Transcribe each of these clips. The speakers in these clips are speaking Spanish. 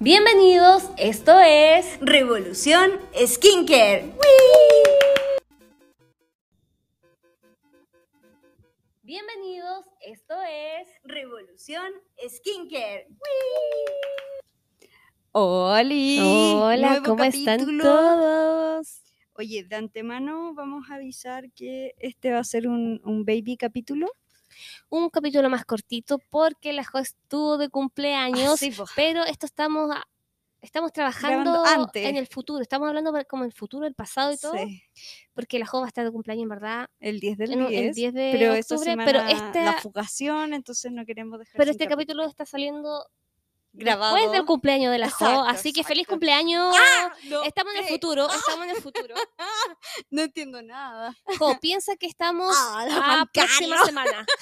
Bienvenidos, esto es Revolución Skincare. Bienvenidos, esto es Revolución Skincare. ¡Holi! Hola, Nuevo ¿cómo están todos? Oye, de antemano vamos a avisar que este va a ser un, un baby capítulo. Un capítulo más cortito porque la Jo estuvo de cumpleaños, sí, po. pero esto estamos estamos trabajando antes. en el futuro, estamos hablando como el futuro, el pasado y todo, Sí, porque la Jo va a estar de cumpleaños en verdad el 10 del en un- 10. el 10 de pero esta octubre, semana pero esta- la fugación, entonces no queremos dejar pero este capítulo está saliendo grabado. después del cumpleaños de la Jo, Exacto, así que feliz exacto. cumpleaños. No, Estamos en el eh, futuro, estamos en el futuro. no entiendo nada. Jo, piensa que estamos Ah, la a próxima semana.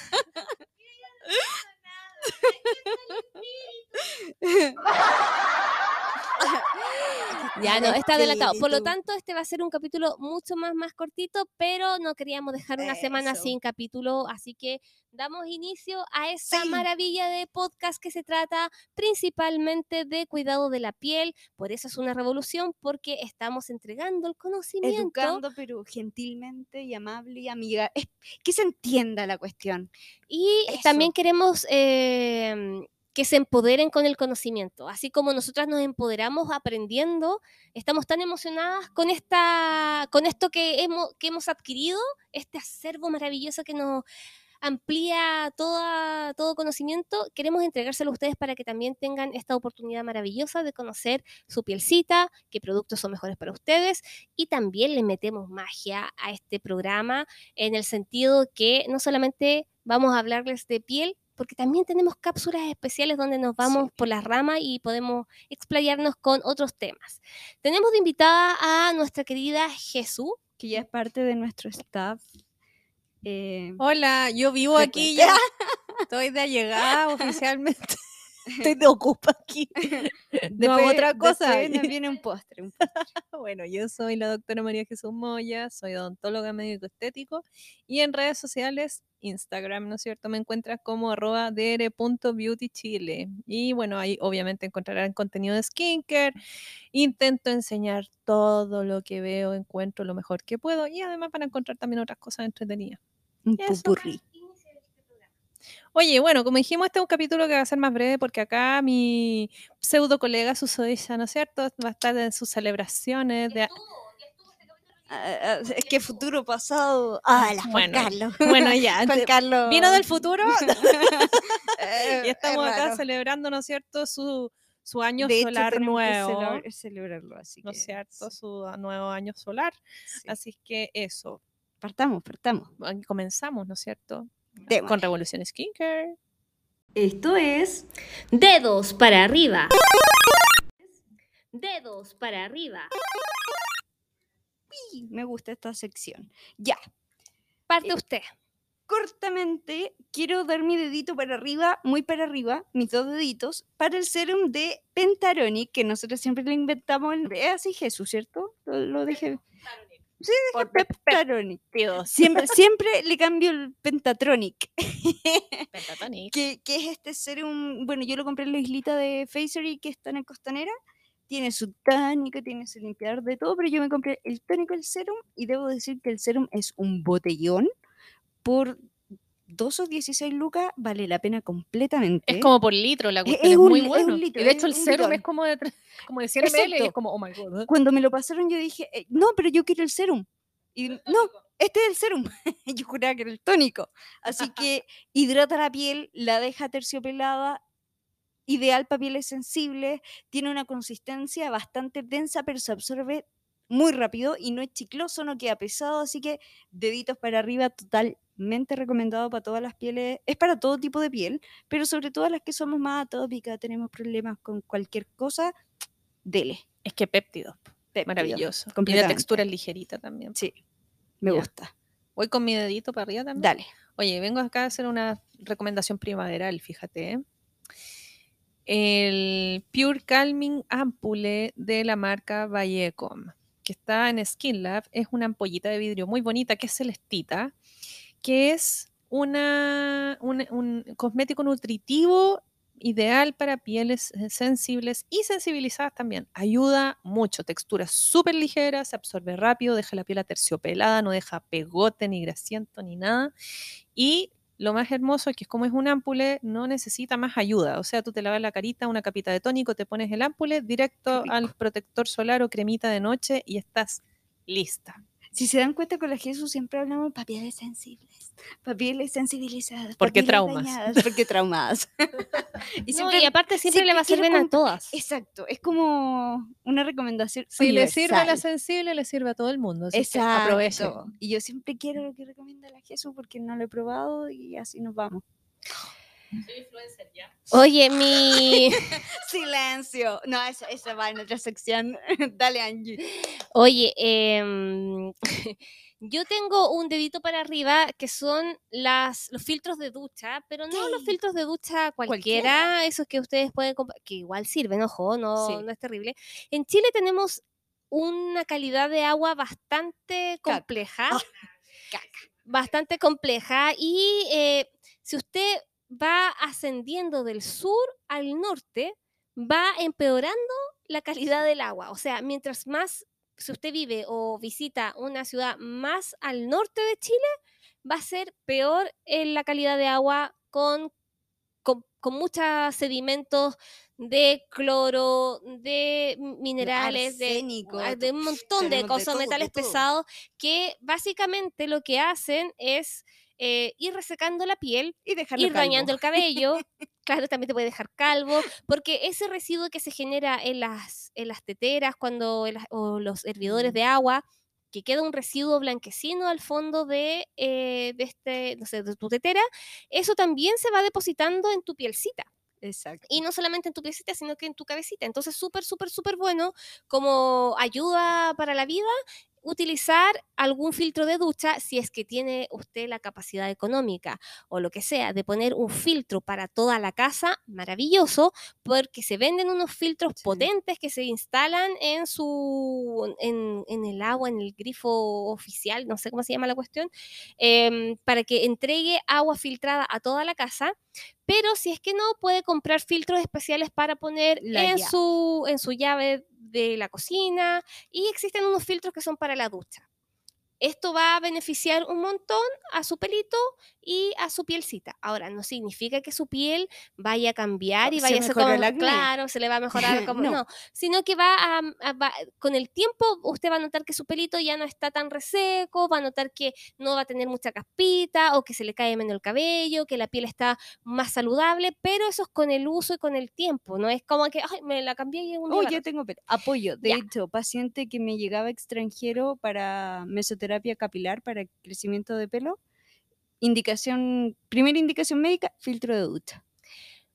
Ya no, está delatado. Por lo tanto, este va a ser un capítulo mucho más, más cortito, pero no queríamos dejar una semana sin capítulo, así que damos inicio a esta Sí. maravilla de podcast que se trata principalmente de cuidado de la piel. Por eso es una revolución, porque estamos entregando el conocimiento. Educando, pero gentilmente y amable y amiga. Es, que se entienda la cuestión. Y también queremos em, que se empoderen con el conocimiento. Así como nosotras nos empoderamos aprendiendo, estamos tan emocionadas con, esta, con esto que hemos, que hemos adquirido, este acervo maravilloso que nos amplía toda, todo conocimiento. Queremos entregárselo a ustedes para que también tengan esta oportunidad maravillosa de conocer su pielcita, qué productos son mejores para ustedes y también le metemos magia a este programa en el sentido que no solamente vamos a hablarles de piel, porque también tenemos cápsulas especiales donde nos vamos por las ramas y podemos explayarnos con otros temas. Tenemos de invitada a nuestra querida Jesús. que ya es parte de nuestro staff. Eh, Hola, yo vivo aquí ya. Estoy de allegada oficialmente. Estoy de ocupa aquí. No hago después- otra cosa. después nos viene un postre. un Bueno, yo soy la doctora María Jesús Moya, soy odontóloga médico estético y en redes sociales, Instagram, ¿no es cierto? Me encuentras como arroba dr.beautychile. Y bueno, ahí obviamente encontrarán contenido de skincare. Intento enseñar todo lo que veo, encuentro lo mejor que puedo y además van a encontrar también otras cosas entretenidas. Un Eso. pupurrí. Oye, bueno, como dijimos, este es un capítulo que va a ser más breve porque acá mi pseudo colega Susodilla, ¿no es cierto? Va a estar en sus celebraciones de... Ah, ah, es que futuro pasado. Ah, Juan Bueno, Carlos. Bueno, ya. Juan Carlos. Vino del futuro Eh, y estamos es acá celebrando, ¿no es cierto? Su, su año De hecho, solar que nuevo, celebra- celebrarlo, así ¿no que es cierto? sí, Su nuevo año solar. sí. Así que eso, Partamos, partamos. aquí comenzamos, ¿no es cierto? Con Revolución Skincare. Esto es Dedos para arriba. Dedos para arriba. Y me gusta esta sección. Ya, Parte Eh, usted. cortamente quiero dar mi dedito para arriba, muy para arriba, mis dos deditos, para el serum de Pentaronic, que nosotros siempre lo inventamos. en- Es así Jesús, ¿cierto? Lo, lo dije. Sí, dije Pentaronic. Siempre, siempre le cambio el Pentatronic, Pentatonic. que, que es este serum, bueno, yo lo compré en la islita de Facery, que está en el Costanera. Tiene su tónico, tiene su limpiador de todo, pero yo me compré el tónico, el serum, y debo decir que el serum es un botellón por 2 o 16 lucas, vale la pena completamente. Es como por litro la Es- cuestión, es es, un muy es bueno. un litro, y de hecho el serum es como de, como de 100 ml y es Exacto. como, oh my god. Cuando me lo pasaron yo dije, eh, no, pero yo quiero el serum. Y no, este es el serum. yo juraba que era el tónico. Así que hidrata la piel, la deja terciopelada, ideal para pieles sensibles, tiene una consistencia bastante densa, pero se absorbe muy rápido y no es chicloso, no queda pesado, así que deditos para arriba, totalmente recomendado para todas las pieles, es para todo tipo de piel, pero sobre todo las que somos más atópicas, tenemos problemas con cualquier cosa, dele. Es que péptidos, péptido. maravilloso. Y la textura es ligerita también. Sí, me Ya. gusta. Voy con mi dedito para arriba también. Dale. Oye, vengo acá a hacer una recomendación primaveral, fíjate. ¿eh? El Pure Calming Ampule de la marca Vallecom, que está en Skin Lab, es una ampollita de vidrio muy bonita que es celestita, que es una, un, un cosmético nutritivo ideal para pieles eh, sensibles y sensibilizadas también. Ayuda mucho, textura súper ligera, se absorbe rápido, deja la piel aterciopelada, no deja pegote ni grasiento ni nada. Y lo más hermoso es que como es un ampule, no necesita más ayuda. O sea, tú te lavas la carita, una capita de tónico, te pones el ampule directo al protector solar o cremita de noche y estás lista. Si se dan cuenta con la Jesús siempre hablamos de pieles sensibles, pa' pieles sensibilizadas. Porque pieles traumas. dañadas, porque traumadas. y No, siempre- y aparte siempre le va a bien a todas. Exacto, es como una recomendación. Si le sirve a la universal. sensible, le sirve a todo el mundo. así que Exacto. aprovechen. Y yo siempre quiero lo que recomienda la Jesús porque no lo he probado y así nos vamos. Oye, mi, Silencio. No, esa, esa va en otra sección. Dale, Angie. oye, em, yo tengo un dedito para arriba que son las, los filtros de ducha, pero no los filtros de ducha cualquiera, Cualquiera. esos que ustedes pueden comprar, que igual sirven, ojo, no, Sí. no es terrible. En Chile tenemos una calidad de agua bastante Caca. compleja. Ah, caca. bastante compleja y eh, si usted va ascendiendo del sur al norte, va empeorando la calidad del agua. O sea, mientras más, si usted vive o visita una ciudad más al norte de Chile, va a ser peor en la calidad de agua con, con, con muchos sedimentos de cloro, de minerales, de, arsénico, de to- un montón de cosas, todo, de metales pesados, que básicamente lo que hacen es eh, ir resecando la piel, Y ir dañando el cabello. Claro, también te puede dejar calvo, porque ese residuo que se genera en las, en las teteras cuando en las- o los hervidores Mm. de agua, que queda un residuo blanquecino al fondo de, eh, de, este, no sé, de tu tetera, eso también se va depositando en tu pielcita. Exacto. Y no solamente en tu piecita, sino que en tu cabecita. Entonces, súper, súper, súper bueno como ayuda para la vida utilizar algún filtro de ducha si es que tiene usted la capacidad económica o lo que sea de poner un filtro para toda la casa, maravilloso, porque se venden unos filtros Sí. potentes que se instalan en su en, en el agua, en el grifo oficial, no sé cómo se llama la cuestión, em, para que entregue agua filtrada a toda la casa. Pero si es que no, puede comprar filtros especiales para poner La en llave. su, en su llave de la cocina. Y existen unos filtros que son para la ducha. Esto va a beneficiar un montón a su pelito y a su pielcita. Ahora, no significa que su piel vaya a cambiar y Se vaya a ser como, claro, se le va a mejorar como, No. no. sino que va a, a- va- con el tiempo usted va a notar que su pelito ya no está tan reseco, va a notar que no va a tener mucha caspita o que se le cae menos el cabello, que la piel está más saludable, pero eso es con el uso y con el tiempo, no es como que, ay, me la cambié y un día Oh, roto". tengo pelo. apoyo. De Ya. hecho, paciente que me llegaba extranjero para mesoterapia capilar, para crecimiento de pelo. Indicación, primera indicación médica, filtro de ducha.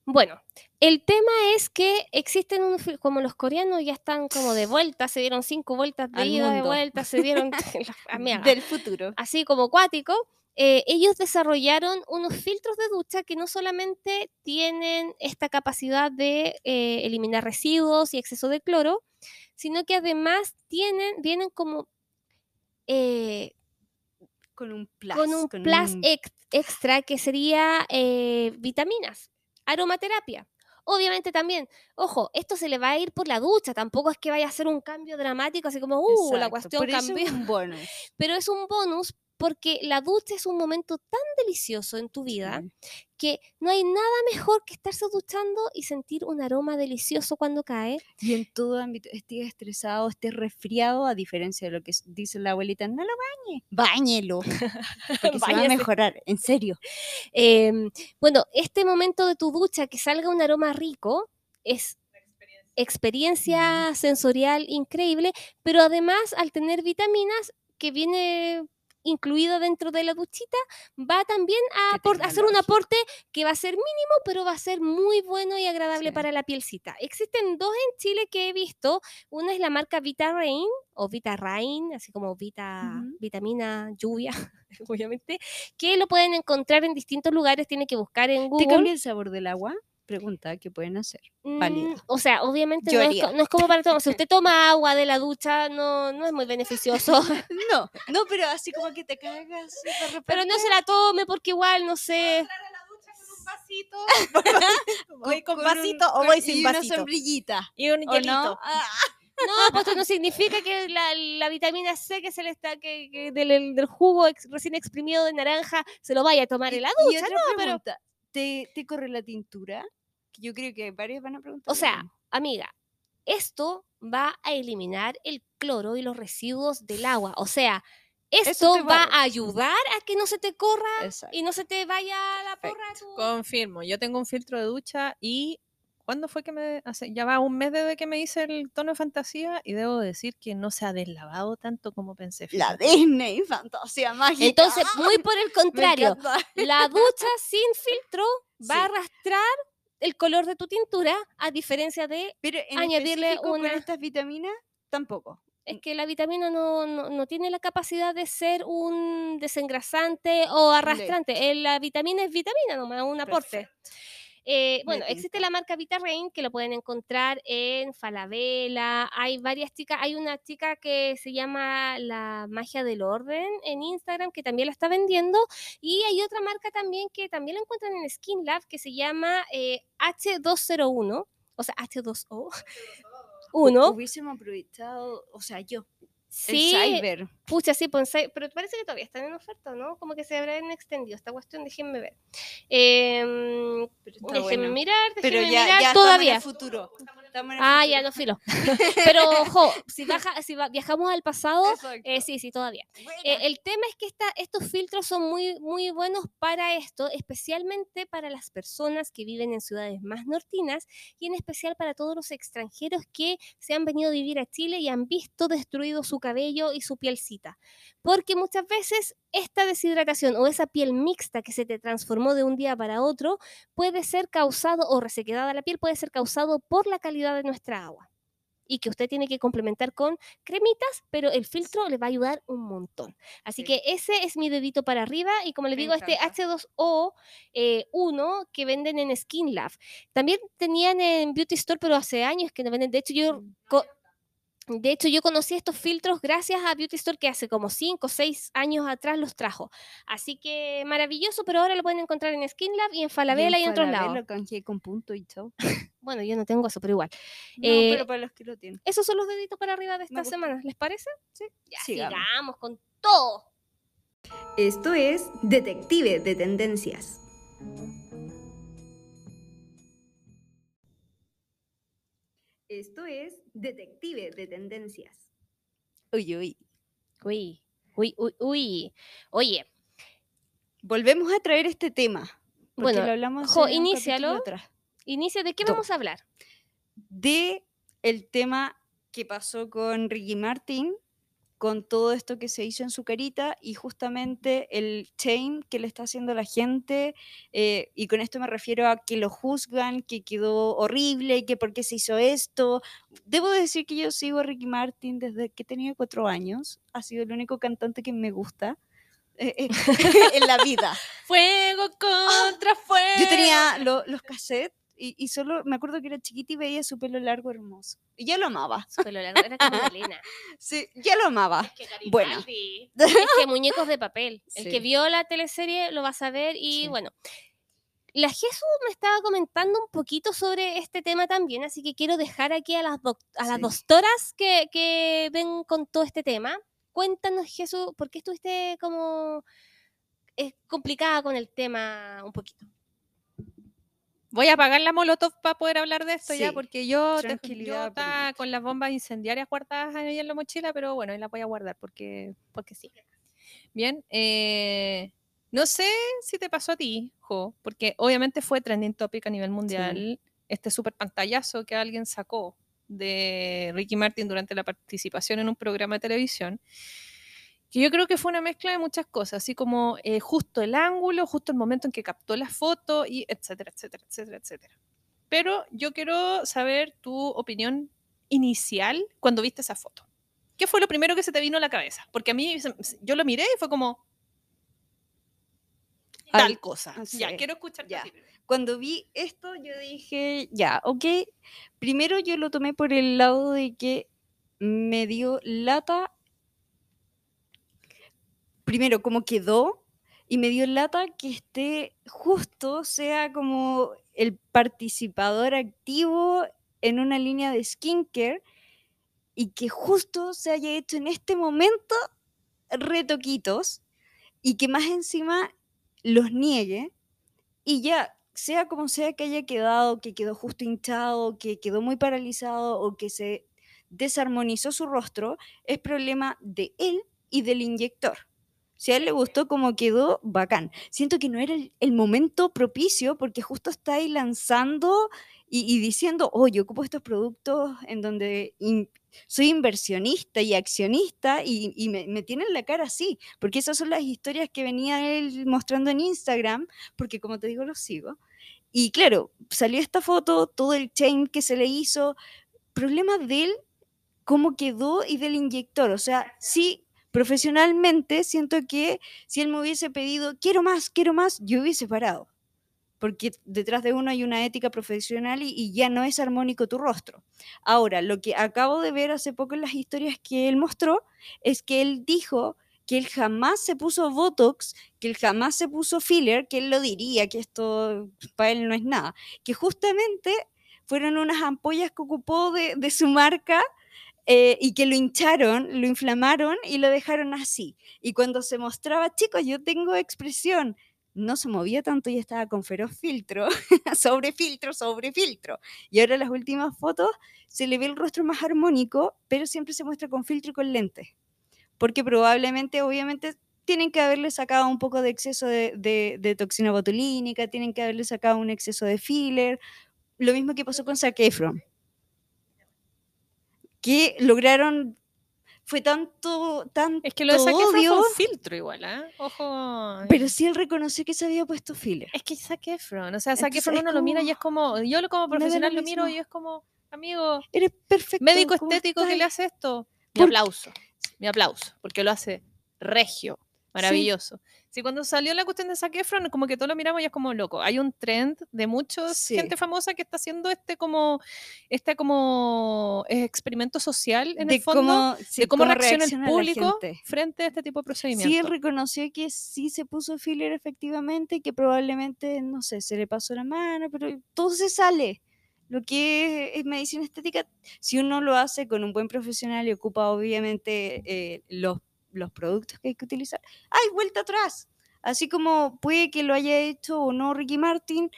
Bueno, el tema es que existen unos, fil- como los coreanos ya están como de vuelta, se dieron cinco vueltas de Al ida, de mundo. vuelta, se dieron Del futuro. así como acuático. eh, ellos desarrollaron unos filtros de ducha que no solamente tienen esta capacidad de eh, eliminar residuos y exceso de cloro, sino que además tienen, vienen como eh, Con un plus. con un plus un- ex- extra que sería eh, vitaminas, aromaterapia. Obviamente también, ojo, esto se le va a ir por la ducha, tampoco es que vaya a ser un cambio dramático, así como, uh, la cuestión cambió, es un bonus. pero es un bonus porque la ducha es un momento tan delicioso en tu vida que no hay nada mejor que estarse duchando y sentir un aroma delicioso cuando cae. Y en todo ámbito, estés estresado, estés resfriado, a diferencia de lo que dice la abuelita, no lo bañe, báñelo, porque se va a mejorar, en serio. Em, bueno, este momento de tu ducha que salga un aroma rico es experiencia sensorial increíble, pero además al tener vitaminas que viene incluida dentro de la duchita, va también a hacer un aporte que va a ser mínimo, pero va a ser muy bueno y agradable Sí. para la pielcita. Existen dos en Chile que he visto. Una es la marca Vita Rain o Vita Rain, así como Vita, vitamina lluvia, obviamente, que lo pueden encontrar en distintos lugares. Tiene que buscar en ¿Te Google. cambia el sabor del agua? Pregunta, ¿qué pueden hacer? Mm, o sea, obviamente no es, no como para tomar. Si usted toma agua de la ducha, no, no es muy beneficioso. No, no, pero así como que te cagas. de Pero no se la tome porque igual, no sé. vasito, voy con, vasito o voy sin y una vasito. sombrillita. Y un ¿o hielito. no? Ah, No, pues esto no significa que la, la vitamina C que se le está que, que del, del jugo ex- recién exprimido de naranja se lo vaya a tomar en la y ducha, otra no, pero ¿te, ¿te corre la tintura? Yo creo que varios van a preguntar. O sea, amiga, esto va a eliminar el cloro y los residuos del agua. O sea, esto va a ayudar a que no se te corra Exacto. y no se te vaya la porra. Tu- Confirmo, yo tengo un filtro de ducha y ¿cuándo fue que me hace? Ya va un mes desde que me hice el tono de fantasía y debo decir que no se ha deslavado tanto como pensé. La. Disney, fantasía mágica. Entonces, muy por el contrario, la ducha sin filtro va a arrastrar el color de tu tintura, a diferencia de Pero en añadirle específico con una- estas vitaminas, tampoco. es que la vitamina no, no, no tiene la capacidad de ser un desengrasante o arrastrante. Eh, La vitamina es vitamina nomás, un aporte. Perfecto. Eh, bueno, existe la marca VitaRain que lo pueden encontrar en Falabella. Hay varias chicas. Hay una chica que se llama La Magia del Orden en Instagram que también la está vendiendo. Y hay otra marca también que también la encuentran en Skin Lab que se llama eh, H201. O sea, H2O. Uno. Hubiésemos aprovechado, o sea, yo, Sí, el cyber. Pucha, sí, pues, pero parece que todavía están en oferta, ¿no? Como que se habrán extendido esta cuestión, déjenme ver. Em, Pero déjenme bueno. mirar, Pero déjenme ya, mirar ya todavía. en el futuro. Ah, ya no filo. Pero ojo, si, baja, si viajamos al pasado, eh, sí, sí, todavía. Buena. Eh, el tema es que esta, estos filtros son muy, muy buenos para esto, especialmente para las personas que viven en ciudades más nortinas y en especial para todos los extranjeros que se han venido a vivir a Chile y han visto destruido su cabello y su pielcita. Porque muchas veces esta deshidratación o esa piel mixta que se te transformó de un día para otro puede ser causado o resequedada la piel puede ser causado por la calidad de nuestra agua. Y que usted tiene que complementar con cremitas, pero el filtro le va a ayudar un montón. Así Sí. que ese es mi dedito para arriba. Y como le digo, este encanta. H2O 1 que venden en Skin Lab. También tenían en Beauty Store, pero hace años que no venden. De hecho, yo Mm. De hecho, yo conocí estos filtros gracias a Beauty Store que hace como 5 o 6 años atrás los trajo. Así que maravilloso, pero ahora lo pueden encontrar en Skin Lab y en Falabella y en, otros lados. Canjeé con punto y chao. Bueno, yo no tengo eso, pero igual. No, Eh, pero para los que lo tienen. Esos son los deditos para arriba de esta semana. ¿Les parece? Sí. Ya, Sigamos. sigamos con todo. Esto es Detective de Tendencias. Esto es Detective de Tendencias. Uy, uy. Uy, uy, uy, uy. Oye, Volvemos a traer este tema. Bueno, lo hablamos Jo, inícialo. atrás. inicia, ¿de qué Do. vamos a hablar? de el tema que pasó con Ricky Martin, con todo esto que se hizo en su carita y justamente el shame que le está haciendo la gente, eh, y con esto me refiero a que lo juzgan, que quedó horrible, que por qué se hizo esto. Debo decir que yo sigo a Ricky Martin desde que tenía cuatro años, ha sido el único cantante que me gusta. eh, eh, en la vida. Fuego contra fuego. Yo tenía lo- los cassettes y, y solo me acuerdo que era chiquita y veía su pelo largo hermoso. Y ya lo amaba. Su pelo largo, era como Malena. Sí, ya lo amaba. Es que Bueno. Es que muñecos de papel. El que vio la teleserie lo va a saber y Sí. bueno. La Jesús me estaba comentando un poquito sobre este tema también, así que quiero dejar aquí a las, doc- a las Sí. doctoras que, que ven con todo este tema. Cuéntanos, Jesús, ¿por qué estuviste como eh, complicada con el tema un poquito? Voy a apagar la molotov para poder hablar de esto ya, porque yo, te- yo permite. con las bombas incendiarias guardadas ahí en la mochila, pero bueno, ahí las voy a guardar porque, porque sí. Bien, eh, no sé si te pasó a ti, Jo, porque obviamente fue trending topic a nivel mundial este super pantallazo que alguien sacó de Ricky Martin durante la participación en un programa de televisión. Que yo creo que fue una mezcla de muchas cosas, así como eh, justo el ángulo, justo el momento en que captó la foto, y etcétera, etcétera, etcétera, etcétera. Pero yo quiero saber tu opinión inicial cuando viste esa foto. ¿Qué fue lo primero que se te vino a la cabeza? Porque a mí, yo lo miré y fue como tal Al- cosa. Ya, quiero escucharte ya. Cuando vi esto, yo dije, ya, ok. Primero yo lo tomé por el lado de que me dio lata. Primero, cómo quedó y me dio lata que esté justo, sea como el participador activo en una línea de skincare y que justo se haya hecho en este momento retoquitos y que más encima los niegue y ya, sea como sea que haya quedado, que quedó justo hinchado, que quedó muy paralizado o que se desarmonizó su rostro, es problema de él y del inyector. Si a él le gustó como quedó, bacán. Siento que no era el, momento propicio porque justo está ahí lanzando y, diciendo, oh, yo ocupo estos productos en donde in- soy inversionista y accionista y, me, tienen la cara así, porque esas son las historias que venía él mostrando en Instagram, porque como te digo, los sigo. Y claro, salió esta foto, todo el chain que se le hizo, problema de él, cómo quedó y del inyector. O sea, sí, profesionalmente siento que si él me hubiese pedido, quiero más, quiero más, yo hubiese parado. Porque detrás de uno hay una ética profesional y, ya no es armónico tu rostro. Ahora, lo que acabo de ver hace poco en las historias que él mostró es que él dijo que él jamás se puso Botox, que él jamás se puso filler, que él lo diría, que esto para él no es nada, que justamente fueron unas ampollas que ocupó de, de su marca eh, y que lo hincharon, lo inflamaron y lo dejaron así. Y cuando se mostraba, chicos, yo tengo expresión, no se movía tanto y estaba con feroz filtro, sobre filtro, sobre filtro. Y ahora en las últimas fotos se le ve el rostro más armónico, pero siempre se muestra con filtro y con lentes. Porque probablemente, obviamente, tienen que haberle sacado un poco de exceso de, de- de toxina botulínica, tienen que haberle sacado un exceso de filler. Lo mismo que pasó con Zac Efron. Que lograron. Fue tanto, tanto Es que lo de Zac Efron fue un filtro igual, ¿ah? Ojo. pero sí él reconoció que se había puesto filler. Es que Zac Efron, o sea, Zac Entonces Efron uno lo mira y es como, yo como lo profesional lo miro y es como, amigo, Eres perfecto. médico ¿cómo estético que le hace esto. Mi ¿Por- aplauso, mi aplauso, porque lo hace regio, maravilloso. Sí, cuando salió la cuestión de Zac Efron, como que todos lo miramos y es como loco. Hay un trend de mucha Sí. gente famosa que está haciendo este como, este como experimento social en de el fondo cómo, sí, de cómo, reacciona, reacciona el público frente a este tipo de Sí, él procedimientos. reconoció que sí se puso filler efectivamente, que probablemente, no sé, se le pasó la mano, pero todo se sale. Lo que es, es medicina estética, si uno lo hace con un buen profesional y ocupa obviamente eh, los, los productos que hay que utilizar, ¡hay vuelta atrás! Así como puede que lo haya hecho o no Ricky Martin,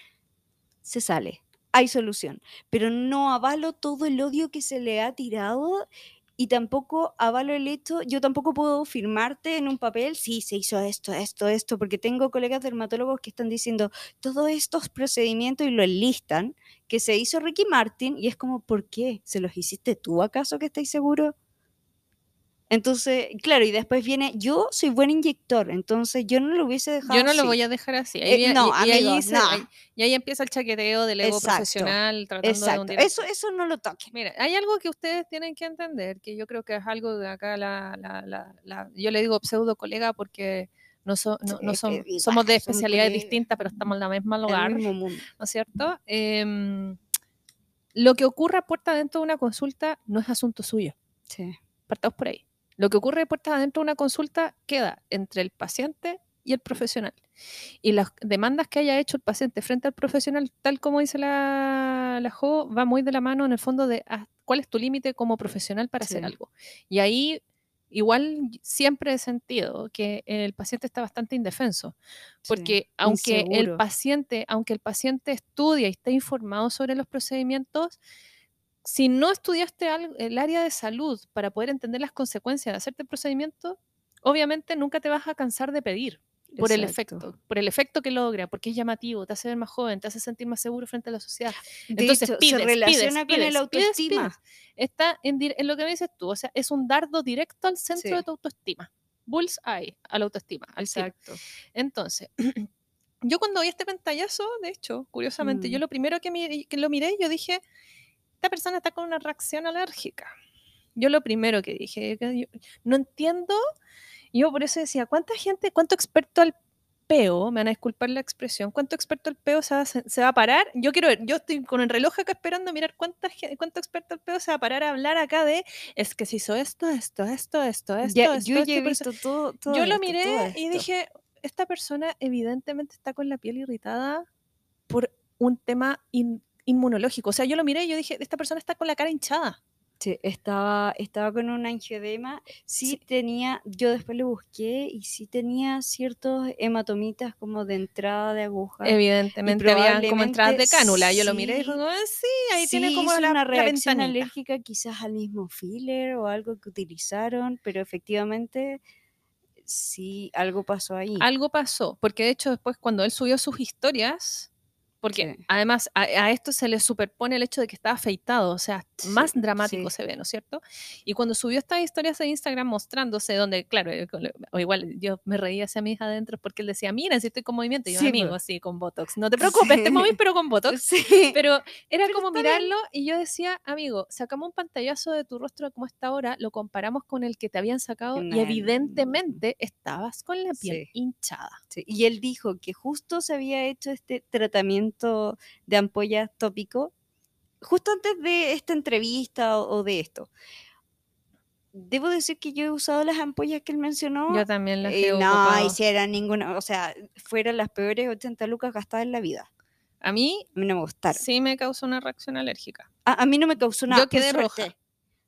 se sale, hay solución. Pero no avalo todo el odio que se le ha tirado y tampoco avalo el hecho, yo tampoco puedo firmarte en un papel, sí, se hizo esto, esto, esto, porque tengo colegas dermatólogos que están diciendo todos estos procedimientos y lo enlistan, que se hizo Ricky Martin y es como, ¿por qué? ¿Se los hiciste tú acaso que estáis seguro? Entonces, claro, y después viene, yo soy buen inyector, entonces yo no lo hubiese dejado Yo no lo voy a dejar así. Eh, no, y, y ahí amigos, se- no. ahí- y ahí empieza el chaqueteo del ego Exacto, profesional tratando de hundir. eso, eso no lo toquen. Mira, hay algo que ustedes tienen que entender, que yo creo que es algo de acá, la, la, la, la- yo le digo pseudo colega porque no, so- no, son- igual somos de especialidades distintas, pero estamos en la misma lugar, ¿no mismo mundo. es cierto? Em, lo que ocurra puerta adentro de una consulta no es asunto suyo. Sí. Partamos por ahí. Lo que ocurre puertas adentro de una consulta queda entre el paciente y el profesional. Y las demandas que haya hecho el paciente frente al profesional, tal como dice la, la Jo, va muy de la mano en el fondo de ah, cuál es tu límite como profesional para hacer algo. Y ahí igual siempre he sentido que el paciente está bastante indefenso, porque aunque el paciente, aunque el paciente estudia y esté informado sobre los procedimientos, si no estudiaste el área de salud para poder entender las consecuencias de hacerte el procedimiento, obviamente nunca te vas a cansar de pedir por el efecto, por el efecto que logra, porque es llamativo, te hace ver más joven, te hace sentir más seguro frente a la sociedad. De Entonces hecho, pides, se relaciona pides, con el pides, autoestima. Está en, en lo que me dices tú, o sea, es un dardo directo al centro Sí. de tu autoestima. Bullseye a la autoestima, al. Exacto. Entonces, yo cuando vi este pantallazo, de hecho, curiosamente, yo Mm. lo primero que, mi- que lo miré, yo dije, esta persona está con una reacción alérgica. Yo lo primero que dije, que yo no entiendo, yo por eso decía, ¿cuánta gente, cuánto experto al peo, me van a disculpar la expresión, cuánto experto al peo se va, a se- se va a parar? Yo quiero ver, yo estoy con el reloj acá esperando a mirar cuánta, cuánto experto al peo se va a parar a hablar acá de, es que se hizo esto, esto, esto, esto, esto, Ya, esto, yo esto, he visto todo, todo yo lo miré todo y dije, esta persona evidentemente está con la piel irritada por un tema in- inmunológico. O sea, yo lo miré y yo dije, esta persona está con la cara hinchada. Sí, estaba, estaba con un angioedema. Sí, tenía, yo después lo busqué y sí tenía ciertos hematomitas como de entrada de aguja. Evidentemente había como entradas de cánula. Yo lo miré y dije, "Ah, sí, ahí tiene Sí, como hizo la, una reacción ventanita". alérgica quizás al mismo filler o algo que utilizaron, pero efectivamente sí algo pasó ahí. Algo pasó, porque de hecho después cuando él subió sus historias, porque Sí. además a, a esto se le superpone el hecho de que estaba afeitado, o sea, más dramático sí. se ve, ¿no es cierto? Y cuando subió estas historias de Instagram mostrándose, donde, claro, eh, o igual yo me reía hacia mis adentros porque él decía, mira, si estoy con movimiento, y yo, amigo, pues. sí, con Botox, no te preocupes, te movís, pero con Botox. Pero era Pero como está bien. mirarlo y yo decía, amigo, sacamos un pantallazo de tu rostro de cómo está ahora, lo comparamos con el que te habían sacado y evidentemente estabas con la piel hinchada. Y él dijo que justo se había hecho este tratamiento de ampollas tópico justo antes de esta entrevista o, o de esto. Debo decir que yo he usado las ampollas que él mencionó. Yo también las he no ocupado. hicieran ninguna, o sea, fueron las peores 80 lucas gastadas en la vida. A mí A mí no me gustaron. sí me causó una reacción alérgica. A, a mí no me causó nada. Yo quedé por roja. suerte,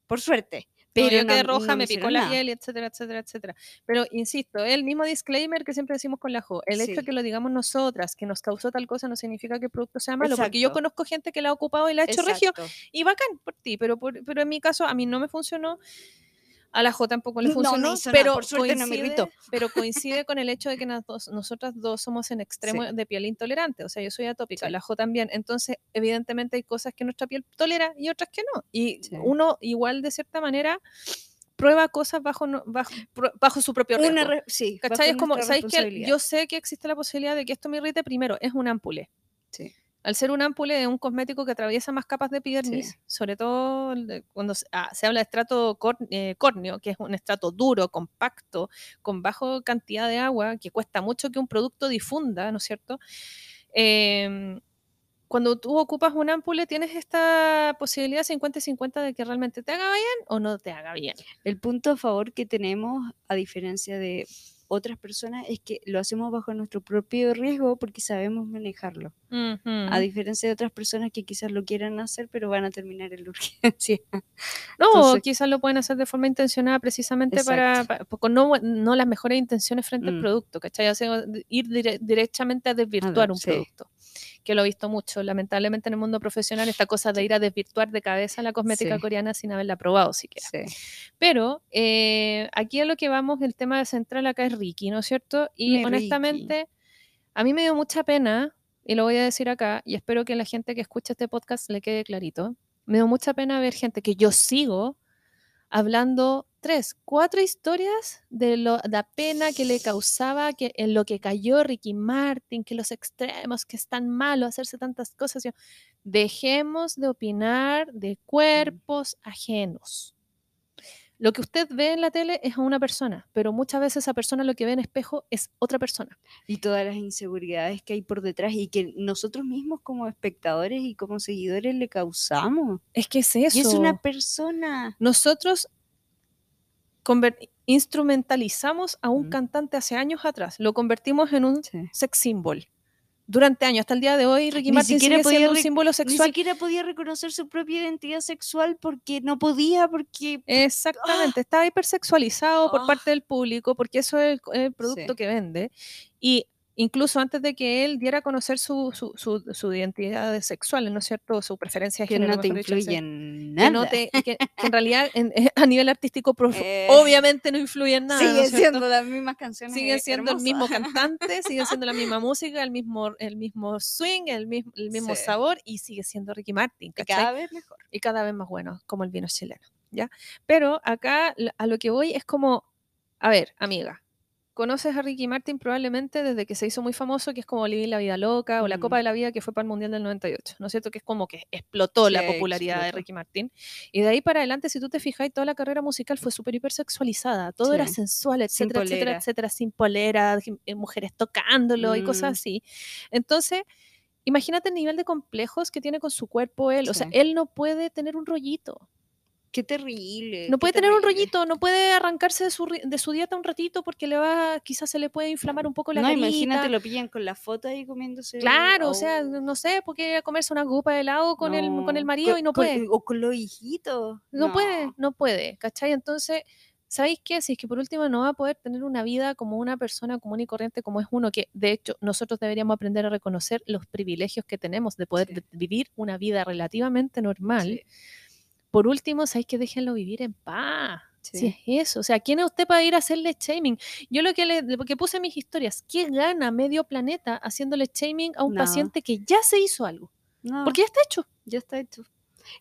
Por suerte. Pero Pero yo quedé no- roja, no me picó la piel, etcétera, etcétera, etcétera. Pero insisto, el mismo disclaimer que siempre decimos con la Jo, el hecho de que lo digamos nosotras, que nos causó tal cosa, no significa que el producto sea malo, porque yo conozco gente que la ha ocupado y la ha hecho regio, y bacán por ti, pero, por- pero en mi caso a mí no me funcionó. A la Jo tampoco le No, no funcionó, hizo nada, pero, por suerte no me irritó. pero coincide con el hecho de que nas dos- nosotras dos somos en extremo de piel intolerante. O sea, yo soy atópica, Sí. la Jo también. Entonces, evidentemente hay cosas que nuestra piel tolera y otras que no. Y Sí. uno igual de cierta manera prueba cosas bajo, no- bajo, bajo su propio riesgo. Una re- sí, ¿Cachai? Es como, ¿sabéis que. Yo sé que existe la posibilidad de que esto me irrite. Primero, es un ampule. Sí. Al ser un ampule es un cosmético que atraviesa más capas de epidermis, sobre todo cuando se, ah, se habla de estrato cor- eh, córneo, que es un estrato duro, compacto, con bajo cantidad de agua, que cuesta mucho que un producto difunda, ¿no es cierto? Em, cuando tú ocupas un ampule, tienes esta posibilidad 50 y 50 de que realmente te haga bien o no te haga bien. El punto a favor que tenemos, a diferencia de otras personas, es que lo hacemos bajo nuestro propio riesgo porque sabemos manejarlo. A diferencia de otras personas que quizás lo quieran hacer, pero van a terminar en la urgencia. No, Entonces- quizás lo pueden hacer de forma intencionada precisamente para, Exacto. pa- con no, no las mejores intenciones frente al Mm. producto, ¿cachai? O sea, ir dire- directamente a desvirtuar un sí. producto, que lo he visto mucho, lamentablemente en el mundo profesional, esta cosa de ir a desvirtuar de cabeza la cosmética Sí. coreana sin haberla probado siquiera. Sí. Pero eh, aquí a lo que vamos, el tema central acá es Ricky, ¿no es cierto? Y honestamente, a mí me dio mucha pena, y lo voy a decir acá, y espero que la gente que escucha este podcast le quede clarito, me dio mucha pena ver gente que yo sigo hablando tres, cuatro historias de lo, la pena que le causaba que en lo que cayó Ricky Martin, que los extremos, que es tan malo hacerse tantas cosas. Yo, dejemos de opinar de cuerpos ajenos. Lo que usted ve en la tele es a una persona, pero muchas veces esa persona lo que ve en espejo es otra persona. Y todas las inseguridades que hay por detrás y que nosotros mismos como espectadores y como seguidores le causamos. Es que es eso. Y es una persona. Nosotros instrumentalizamos a un Mm. cantante hace años atrás, lo convertimos en un Sí. sex symbol. Durante años, hasta el día de hoy, Ricky Ni Martin siquiera sigue podía siendo un símbolo Ni sexual. siquiera podía reconocer su propia identidad sexual porque no podía, porque Exactamente, está hipersexualizado por Ah. parte del público, porque eso es el, el producto Sí. que vende. Y incluso antes de que él diera a conocer su, su, su- su identidad sexual, ¿no es cierto? Su preferencia de que no te mejor dicho, influye sí. en que, nada. no te- que- que en realidad en- a nivel artístico Eh, obviamente no influye en nada. ¿no Siguen cierto? siendo las mismas canciones. siguen siendo el mismo hermosas. cantante, siguen siendo la misma música, el mismo, el mismo swing, el mismo, el mismo Sí. sabor y sigue siendo Ricky Martin, Y cada vez mejor. y cada vez más bueno, como el vino chileno, ¿ya? Pero acá a lo que voy es como, a ver, amiga, conoces a Ricky Martin probablemente desde que se hizo muy famoso, que es como Vivir la Vida Loca o la Copa Mm. de la Vida que fue para el Mundial del 98, ¿no es cierto? Que es como que explotó la popularidad de. Ricky Martin. Y de ahí para adelante, si tú te fijas, toda la carrera musical fue súper hipersexualizada, todo era sensual, etcétera, etcétera, etcétera, sin polera, eh, mujeres tocándolo y cosas Mm. así. Entonces... Imagínate el nivel de complejos que tiene con su cuerpo él. O sea, él no puede tener un rollito. Qué terrible. No qué puede tener un rollito, no puede arrancarse de su, de su dieta un ratito porque le va, quizás se le puede inflamar un poco la No, carita. imagínate, lo pillan con la foto ahí comiéndose. Claro, o sea, no sé, porque ir a comerse una copa de helado con, el, con el marido con- y no con- puede. o con los hijitos. No, puede, no puede, ¿cachai? Entonces, ¿sabéis qué? Si es que por último no va a poder tener una vida como una persona común y corriente como es uno, que de hecho nosotros deberíamos aprender a reconocer los privilegios que tenemos de poder Sí. vivir una vida relativamente normal. Sí, Por último, ¿sabéis que déjenlo vivir en paz? Si sí. es eso, o sea, ¿quién es usted para ir a hacerle shaming? Yo lo que le lo que puse en mis historias, ¿qué gana medio planeta haciéndole shaming a un No. paciente que ya se hizo algo? No, Porque ya está hecho. ya está hecho.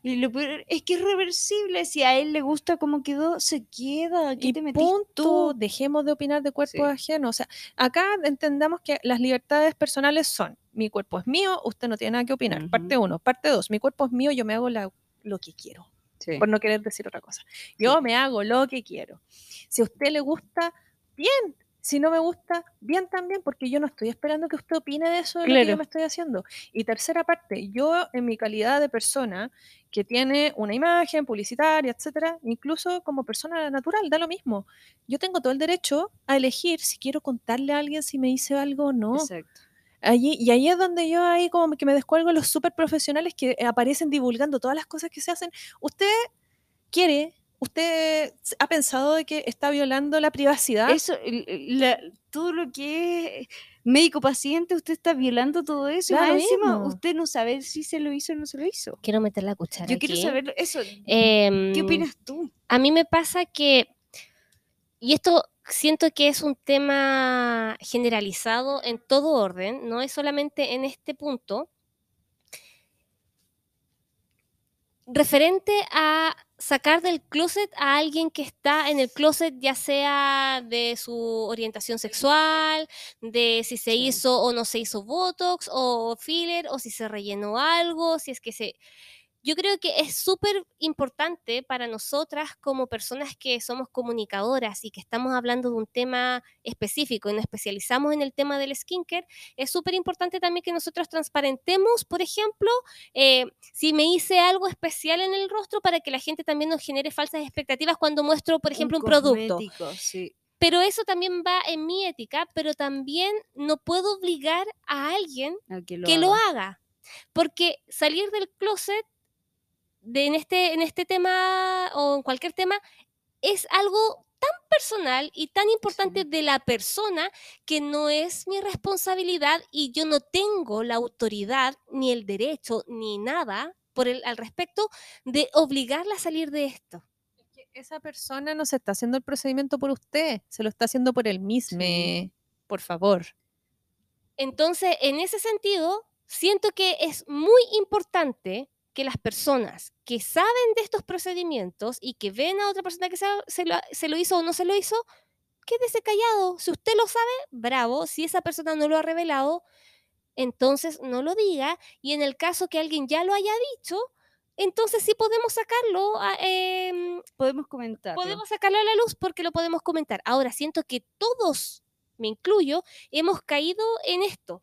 Y lo peor es que es reversible. Si a él le gusta cómo quedó, se queda. ¿Qué y te punto, tú? dejemos de opinar de cuerpos Sí. ajenos. O sea, acá entendamos que las libertades personales son, mi cuerpo es mío, usted no tiene nada que opinar. Parte uno. Parte dos, mi cuerpo es mío, yo me hago la- lo que quiero. Por no querer decir otra cosa. Yo me hago lo que quiero. Si a usted le gusta, bien. Si no me gusta, bien también, porque yo no estoy esperando que usted opine de eso de lo que yo me estoy haciendo. Y tercera parte, yo en mi calidad de persona que tiene una imagen publicitaria, etcétera, incluso como persona natural, da lo mismo. Yo tengo todo el derecho a elegir si quiero contarle a alguien si me hice algo o no. Exacto. Allí, y ahí es donde yo ahí como que me descuelgo de los súper profesionales que eh, aparecen divulgando todas las cosas que se hacen. Usted quiere, usted ha pensado de que está violando la privacidad. Eso, la- todo lo que es médico-paciente, usted está violando todo eso. y lo encima, mismo. usted no sabe si se lo hizo o no se lo hizo. Quiero meter la cuchara. Yo quiero saber eso. Em, ¿Qué opinas tú? A mí me pasa que, y esto siento que es un tema generalizado en todo orden, no es solamente en este punto, referente a sacar del closet a alguien que está en el closet, ya sea de su orientación sexual, de si se Sí. hizo o no se hizo Botox o filler, o si se rellenó algo, si es que se... Yo creo que es súper importante para nosotras como personas que somos comunicadoras y que estamos hablando de un tema específico y nos especializamos en el tema del skincare, es súper importante también que nosotros transparentemos, por ejemplo, eh, si me hice algo especial en el rostro para que la gente también nos genere falsas expectativas cuando muestro, por ejemplo, un, producto. cosmético, Sí. Pero eso también va en mi ética, pero también no puedo obligar a alguien a que lo que lo haga. haga. Porque salir del closet de, en, este, en este tema o en cualquier tema es algo tan personal y tan importante Sí. de la persona que no es mi responsabilidad y yo no tengo la autoridad ni el derecho ni nada por el, al respecto de obligarla a salir de esto. que esa persona no se está haciendo el procedimiento por usted, se lo está haciendo por él mismo. Por favor. Entonces, en ese sentido, siento que es muy importante que las personas que saben de estos procedimientos y que ven a otra persona que se, se lo, se lo hizo o no se lo hizo, quédese callado. Si usted lo sabe, bravo. Si esa persona no lo ha revelado, entonces no lo diga. Y en el caso que alguien ya lo haya dicho, entonces sí podemos sacarlo, a- em, Podemos comentar. podemos sacarlo a la luz porque lo podemos comentar. Ahora, siento que todos, me incluyo, hemos caído en esto.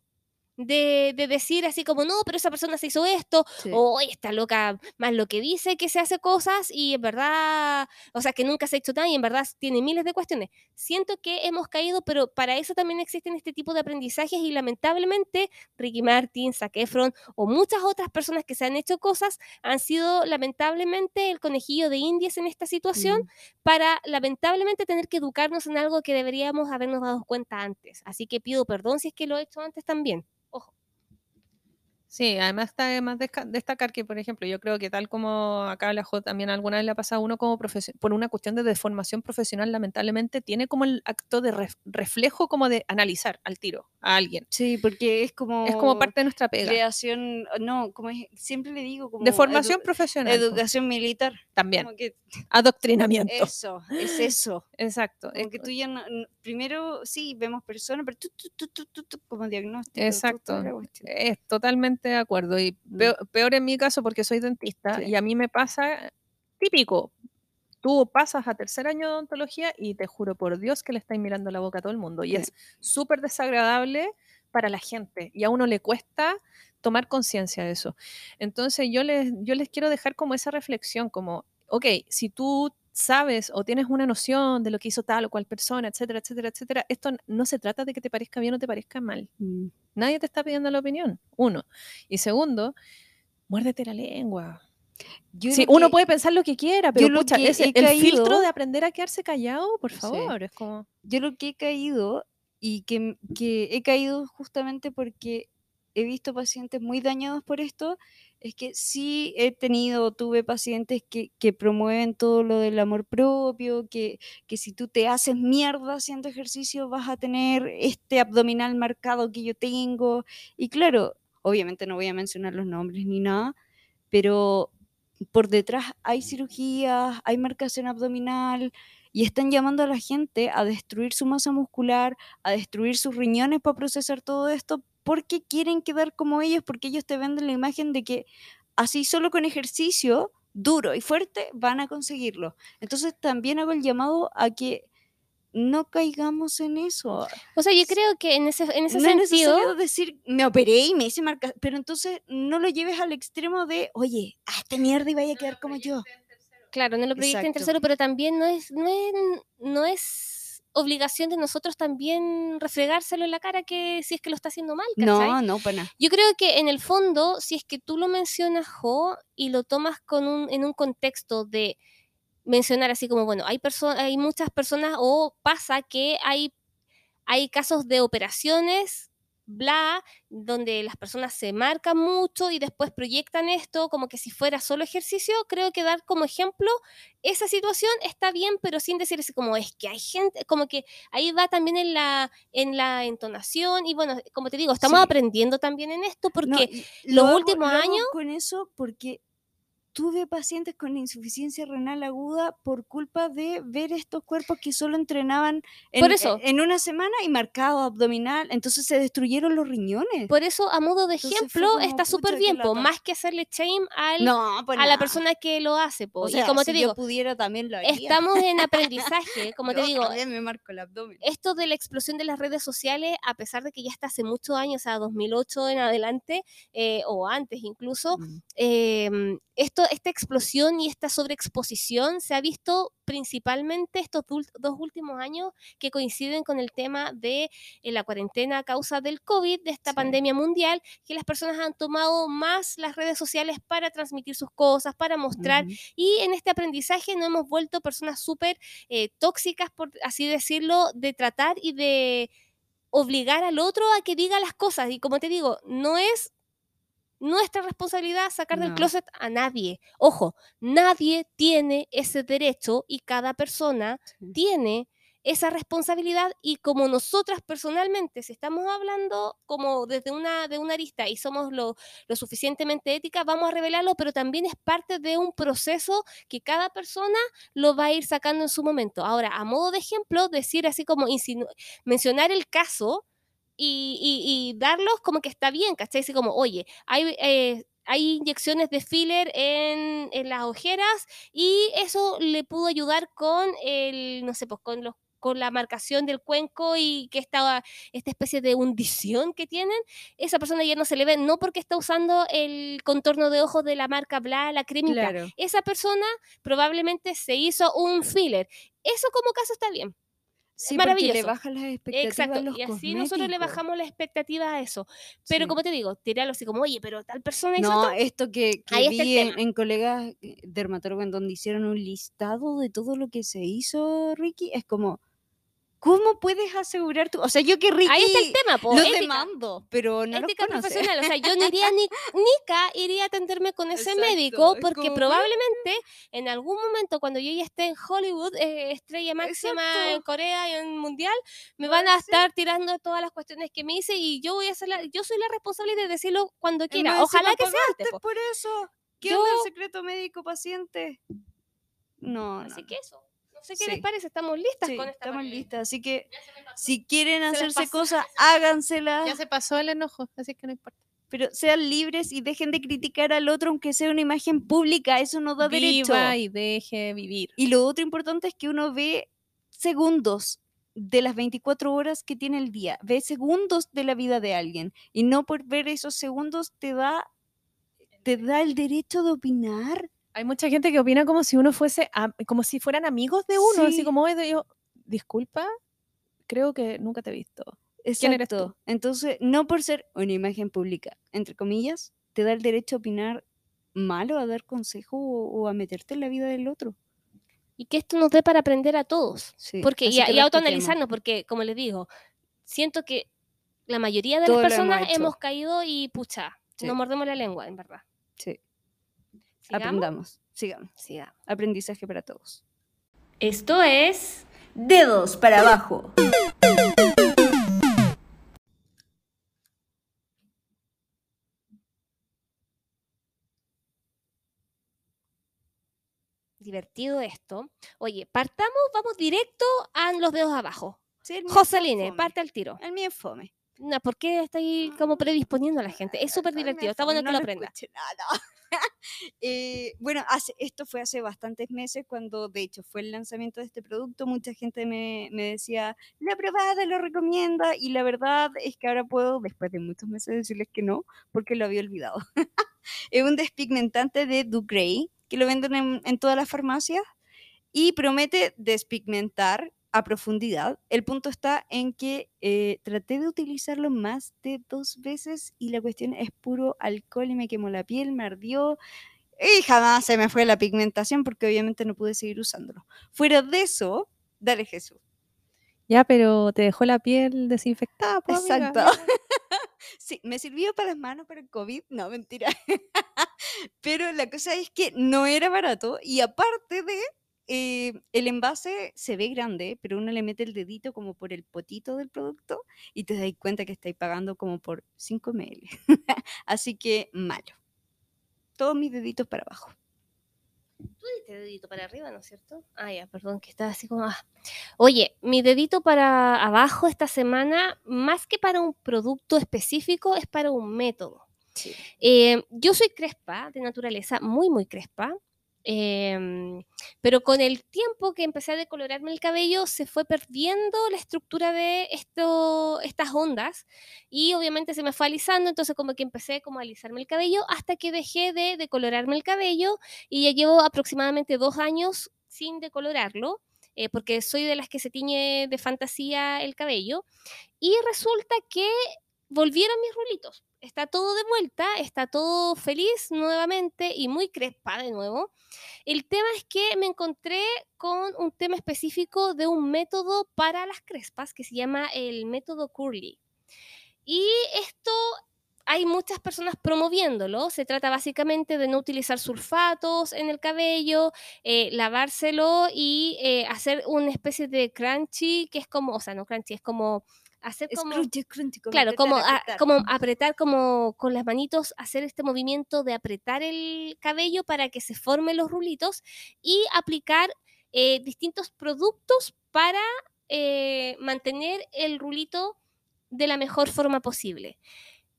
De, de decir así como, no, pero esa persona se hizo esto, o "Oye, está loca, más lo que dice que se hace cosas y en verdad, o sea, que nunca se ha hecho nada y en verdad tiene miles de cuestiones. Siento que hemos caído, pero para eso también existen este tipo de aprendizajes y lamentablemente Ricky Martin, Zac Efron o muchas otras personas que se han hecho cosas han sido lamentablemente el conejillo de indias en esta situación Mm. para lamentablemente tener que educarnos en algo que deberíamos habernos dado cuenta antes. Así que pido perdón si es que lo he hecho antes también. Sí, además está de más destacar que, por ejemplo, yo creo que tal como acá la Jo también alguna vez le ha pasado a uno como por una cuestión de deformación profesional, lamentablemente tiene como el acto de ref- reflejo como de analizar al tiro a alguien. Sí, porque es como. Es como parte de nuestra pega. Creación. No, como es, siempre le digo. Como De formación edu- profesional. Educación militar. También. Como que Adoctrinamiento. eso, es eso. Exacto. Es- que tú ya no- primero sí vemos personas, pero tú, tú, tú, tú, tú, tú, como diagnóstico. Exacto. Es totalmente de acuerdo. Y peo- peor, en mi caso porque soy dentista Sí. y a mí me pasa típico. Tú pasas a tercer año de odontología y te juro por Dios que le estáis mirando la boca a todo el mundo. Y Sí. es súper desagradable para la gente y a uno le cuesta tomar conciencia de eso. Entonces yo les, yo les quiero dejar como esa reflexión, como ok, si tú sabes o tienes una noción de lo que hizo tal o cual persona, etcétera, etcétera, etcétera, esto no se trata de que te parezca bien o te parezca mal. Mm. Nadie te está pidiendo la opinión, uno. Y segundo, muérdete la lengua. Sí, uno que- puede pensar lo que quiera, pero pucha, que ese- he el filtro caído- de aprender a quedarse callado, por Sí. favor, es como... yo lo que he caído y que, que he caído justamente porque he visto pacientes muy dañados por esto, es que sí he tenido, tuve pacientes que, promueven todo lo del amor propio, que, que si tú te haces mierda haciendo ejercicio vas a tener este abdominal marcado que yo tengo. Y claro, obviamente no voy a mencionar los nombres ni nada, pero por detrás hay cirugías, hay marcación abdominal y están llamando a la gente a destruir su masa muscular, a destruir sus riñones para procesar todo esto porque quieren quedar como ellos, porque ellos te venden la imagen de que así solo con ejercicio duro y fuerte van a conseguirlo. Entonces también hago el llamado a que no caigamos en eso. O sea, yo creo que en ese, en ese no es sentido, necesario decir, me operé y me hice marca, pero entonces no lo lleves al extremo de, oye, hazte mierda y vaya a quedar como yo. claro, no lo proyecten tercero, pero también no es, no es, no es obligación de nosotros también refregárselo en la cara que si es que lo está haciendo mal, ¿cachai? No, no, para nada. Yo creo que en el fondo, si es que tú lo mencionas, Jo, y lo tomas con un, en un contexto de mencionar así como, bueno, hay, hay muchas personas o pasa que hay, hay casos de operaciones, bla, donde las personas se marcan mucho y después proyectan esto como que si fuera solo ejercicio, creo que dar como ejemplo esa situación está bien, pero sin decir así como es que hay gente, como que ahí va también en la, en la entonación y bueno, como te digo, estamos Sí. aprendiendo también en esto porque No, los lo hago- últimos lo hago años- con eso porque tuve pacientes con insuficiencia renal aguda por culpa de ver estos cuerpos que solo entrenaban en, Por eso. en una semana y marcado abdominal, entonces se destruyeron los riñones. por eso a modo de Entonces ejemplo está súper bien, po, más que hacerle shame al, no, pues a la persona que lo hace, po. O sea, y como te si digo, yo pudiera también lo haría. estamos en aprendizaje, como te digo, me marco el abdomen. esto de la explosión de las redes sociales, a pesar de que ya está hace muchos años, o sea, 2008 en adelante, eh, o antes incluso, Mm. eh, esto, esta explosión y esta sobreexposición se ha visto principalmente estos dos últimos años que coinciden con el tema de eh, la cuarentena a causa del COVID, de esta Sí. pandemia mundial, que las personas han tomado más las redes sociales para transmitir sus cosas, para mostrar y en este aprendizaje nos hemos vuelto personas súper eh, tóxicas, por así decirlo, de tratar y de obligar al otro a que diga las cosas. Y como te digo, no es nuestra responsabilidad sacar del closet a nadie. Ojo, nadie tiene ese derecho y cada persona Sí. tiene esa responsabilidad y como nosotras personalmente, si estamos hablando como desde una, de una arista y somos lo, lo suficientemente éticas, vamos a revelarlo, pero también es parte de un proceso que cada persona lo va a ir sacando en su momento. Ahora, a modo de ejemplo, decir así como mencionar el caso y, y- y darlos como que está bien, ¿cachai? Así como, oye, hay... eh, hay inyecciones de filler en, en las ojeras y eso le pudo ayudar con el, no sé, pues con los con la marcación del cuenco y que esta, esta especie de hundición que tienen, esa persona ya no se le ve, no porque está usando el contorno de ojos de la marca bla, la cremita. Claro. Esa persona probablemente se hizo un filler. Eso como caso está bien. Sí, porque le maravilloso. bajan las expectativas Exacto. a los Y así nosotros le bajamos la expectativa a eso. Pero Sí. como te digo, tirarlo así como, oye, pero tal persona hizo No, esto". esto que, Ahí vi en, en colegas eh, dermatólogos en donde hicieron un listado de todo lo que se hizo, Ricky, es como, ¿cómo puedes asegurar tú? O sea, yo que Ricky Ahí está el tema, po, los ética. demando, pero no ética los profesional. O sea, yo no iría ni Nica iría a atenderme con ese Exacto, médico es porque como, probablemente en algún momento cuando yo ya esté en Hollywood, eh, estrella máxima Exacto. en Corea y en mundial, me van a estar tirando todas las cuestiones que me hice y yo voy a ser la, yo soy la responsable de decirlo cuando Es quiera. Ojalá que sea antes. po. por eso. ¿Qué Yo- onda el secreto médico paciente? No, no, Así no. que eso. Sé qué Sí. les parece, estamos listas Sí, con esta estamos parte. listas, así que si quieren hacerse cosas, háganselas. Ya se pasó el enojo, así que no importa. pero sean libres y dejen de criticar al otro aunque sea una imagen pública, eso no da derecho. Viva y deje vivir. Y lo otro importante es que uno ve segundos de las 24 horas que tiene el día, ve segundos de la vida de alguien y no por ver esos segundos te da te da el derecho de opinar. Hay mucha gente que opina como si uno fuese, am- como si fueran amigos de uno, así Sí. como "Oye, yo, disculpa, creo que nunca te he visto. ¿Quién eres tú? Exacto. Entonces, no por ser una imagen pública, entre comillas, te da el derecho a opinar mal o a dar consejo o, o a meterte en la vida del otro. Y que esto nos dé para aprender a todos. Sí, Porque, así y, y autoanalizarnos, porque, como les digo, siento que la mayoría de las hemos personas hemos, caído y pucha, Sí. nos mordemos la lengua, en verdad. Sí, ¿Sigamos? aprendamos. Sigamos. Sigamos. Aprendizaje para todos. Esto es Dedos para abajo. Divertido esto. Oye, partamos, vamos directo a los dedos abajo. Sí, Joseline, parte al tiro. El mío es fome. No, ¿Por qué está ahí como predisponiendo a la gente? Es súper Ay, me divertido, está bueno que no lo aprenda. Ah. Eh, bueno, hace, esto fue hace bastantes meses cuando de hecho fue el lanzamiento de este producto. Mucha gente me, me decía, lo he probado, lo recomienda. Y la verdad es que ahora puedo, después de muchos meses, decirles que no, porque lo había olvidado. es un despigmentante de Ducray, que lo venden en, en todas las farmacias y promete despigmentar a profundidad. El punto está en que eh, traté de utilizarlo más de dos veces y la cuestión es puro alcohol y me quemó la piel, me ardió y jamás se me fue la pigmentación porque obviamente no pude seguir usándolo. Fuera de eso, dale Jesús. Ya, pero te dejó la piel desinfectada, pues, amiga. Exacto. sí, me sirvió para las manos para el COVID, no, mentira. Pero la cosa es que no era barato y aparte de, eh, el envase se ve grande, pero uno le mete el dedito como por el potito del producto y te das cuenta que estáis pagando como por 5 ml. Así que malo. Todos mis deditos para abajo. Tú diste dedito para arriba, ¿no es cierto? Ah, ya, perdón, que estaba así como... ah. Oye, mi dedito para abajo esta semana, más que para un producto específico, es para un método. Sí. Eh, yo soy crespa, de naturaleza, muy, muy crespa. Em, pero con el tiempo que empecé a decolorarme el cabello, se fue perdiendo la estructura de esto, estas ondas y obviamente se me fue alisando, entonces como que empecé como a alisarme el cabello hasta que dejé de decolorarme el cabello y ya llevo aproximadamente dos años sin decolorarlo, eh, porque soy de las que se tiñe de fantasía el cabello. Y resulta que volvieron mis rulitos. Está todo de vuelta, está todo feliz nuevamente y muy crespa de nuevo. El tema es que me encontré con un tema específico de un método para las crespas que se llama el método Curly. Y esto hay muchas personas promoviéndolo. Se trata básicamente de no utilizar sulfatos en el cabello, eh, lavárselo y eh, hacer una especie de crunchy, que es como, o sea, no crunchy, es como hacer como... Claro, apretar, como, a- apretar. como apretar como con las manitos, hacer este movimiento de apretar el cabello para que se formen los rulitos y aplicar eh, distintos productos para eh, mantener el rulito de la mejor forma posible.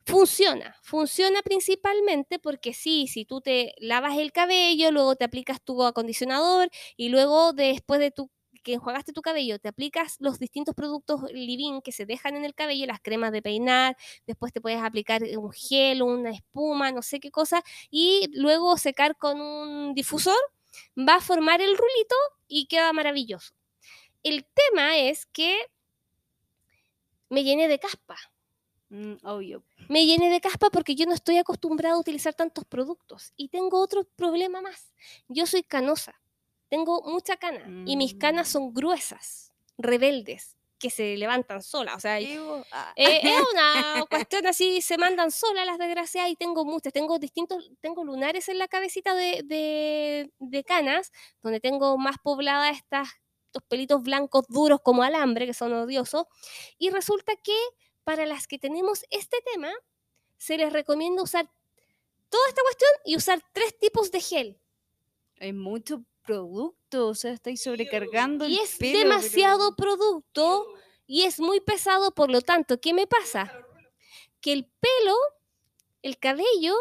Funciona, funciona principalmente porque sí, si tú te lavas el cabello, luego te aplicas tu acondicionador y luego después de tu que enjuagaste tu cabello, te aplicas los distintos productos Living que se dejan en el cabello, las cremas de peinar, después te puedes aplicar un gel, una espuma, no sé qué cosa, y luego secar con un difusor, va a formar el rulito y queda maravilloso. El tema es que me llené de caspa. Mm, obvio. Me llené de caspa porque yo no estoy acostumbrada a utilizar tantos productos. Y tengo otro problema más. Yo soy canosa. Tengo mucha cana. Y mis canas Mm. son gruesas, rebeldes, que se levantan solas. O sea, ah. eh, es una cuestión así, se mandan solas las desgraciadas y tengo muchas, tengo distintos, tengo lunares en la cabecita de, de- de canas, donde tengo más pobladas estas, estos pelitos blancos duros como alambre, que son odiosos, y resulta que para las que tenemos este tema, se les recomienda usar toda esta cuestión y usar tres tipos de gel. Hay mucho producto, o sea, estáis sobrecargando el Y es pelo, demasiado pero- producto y es muy pesado, por lo tanto, ¿qué me pasa? Que el pelo, el cabello,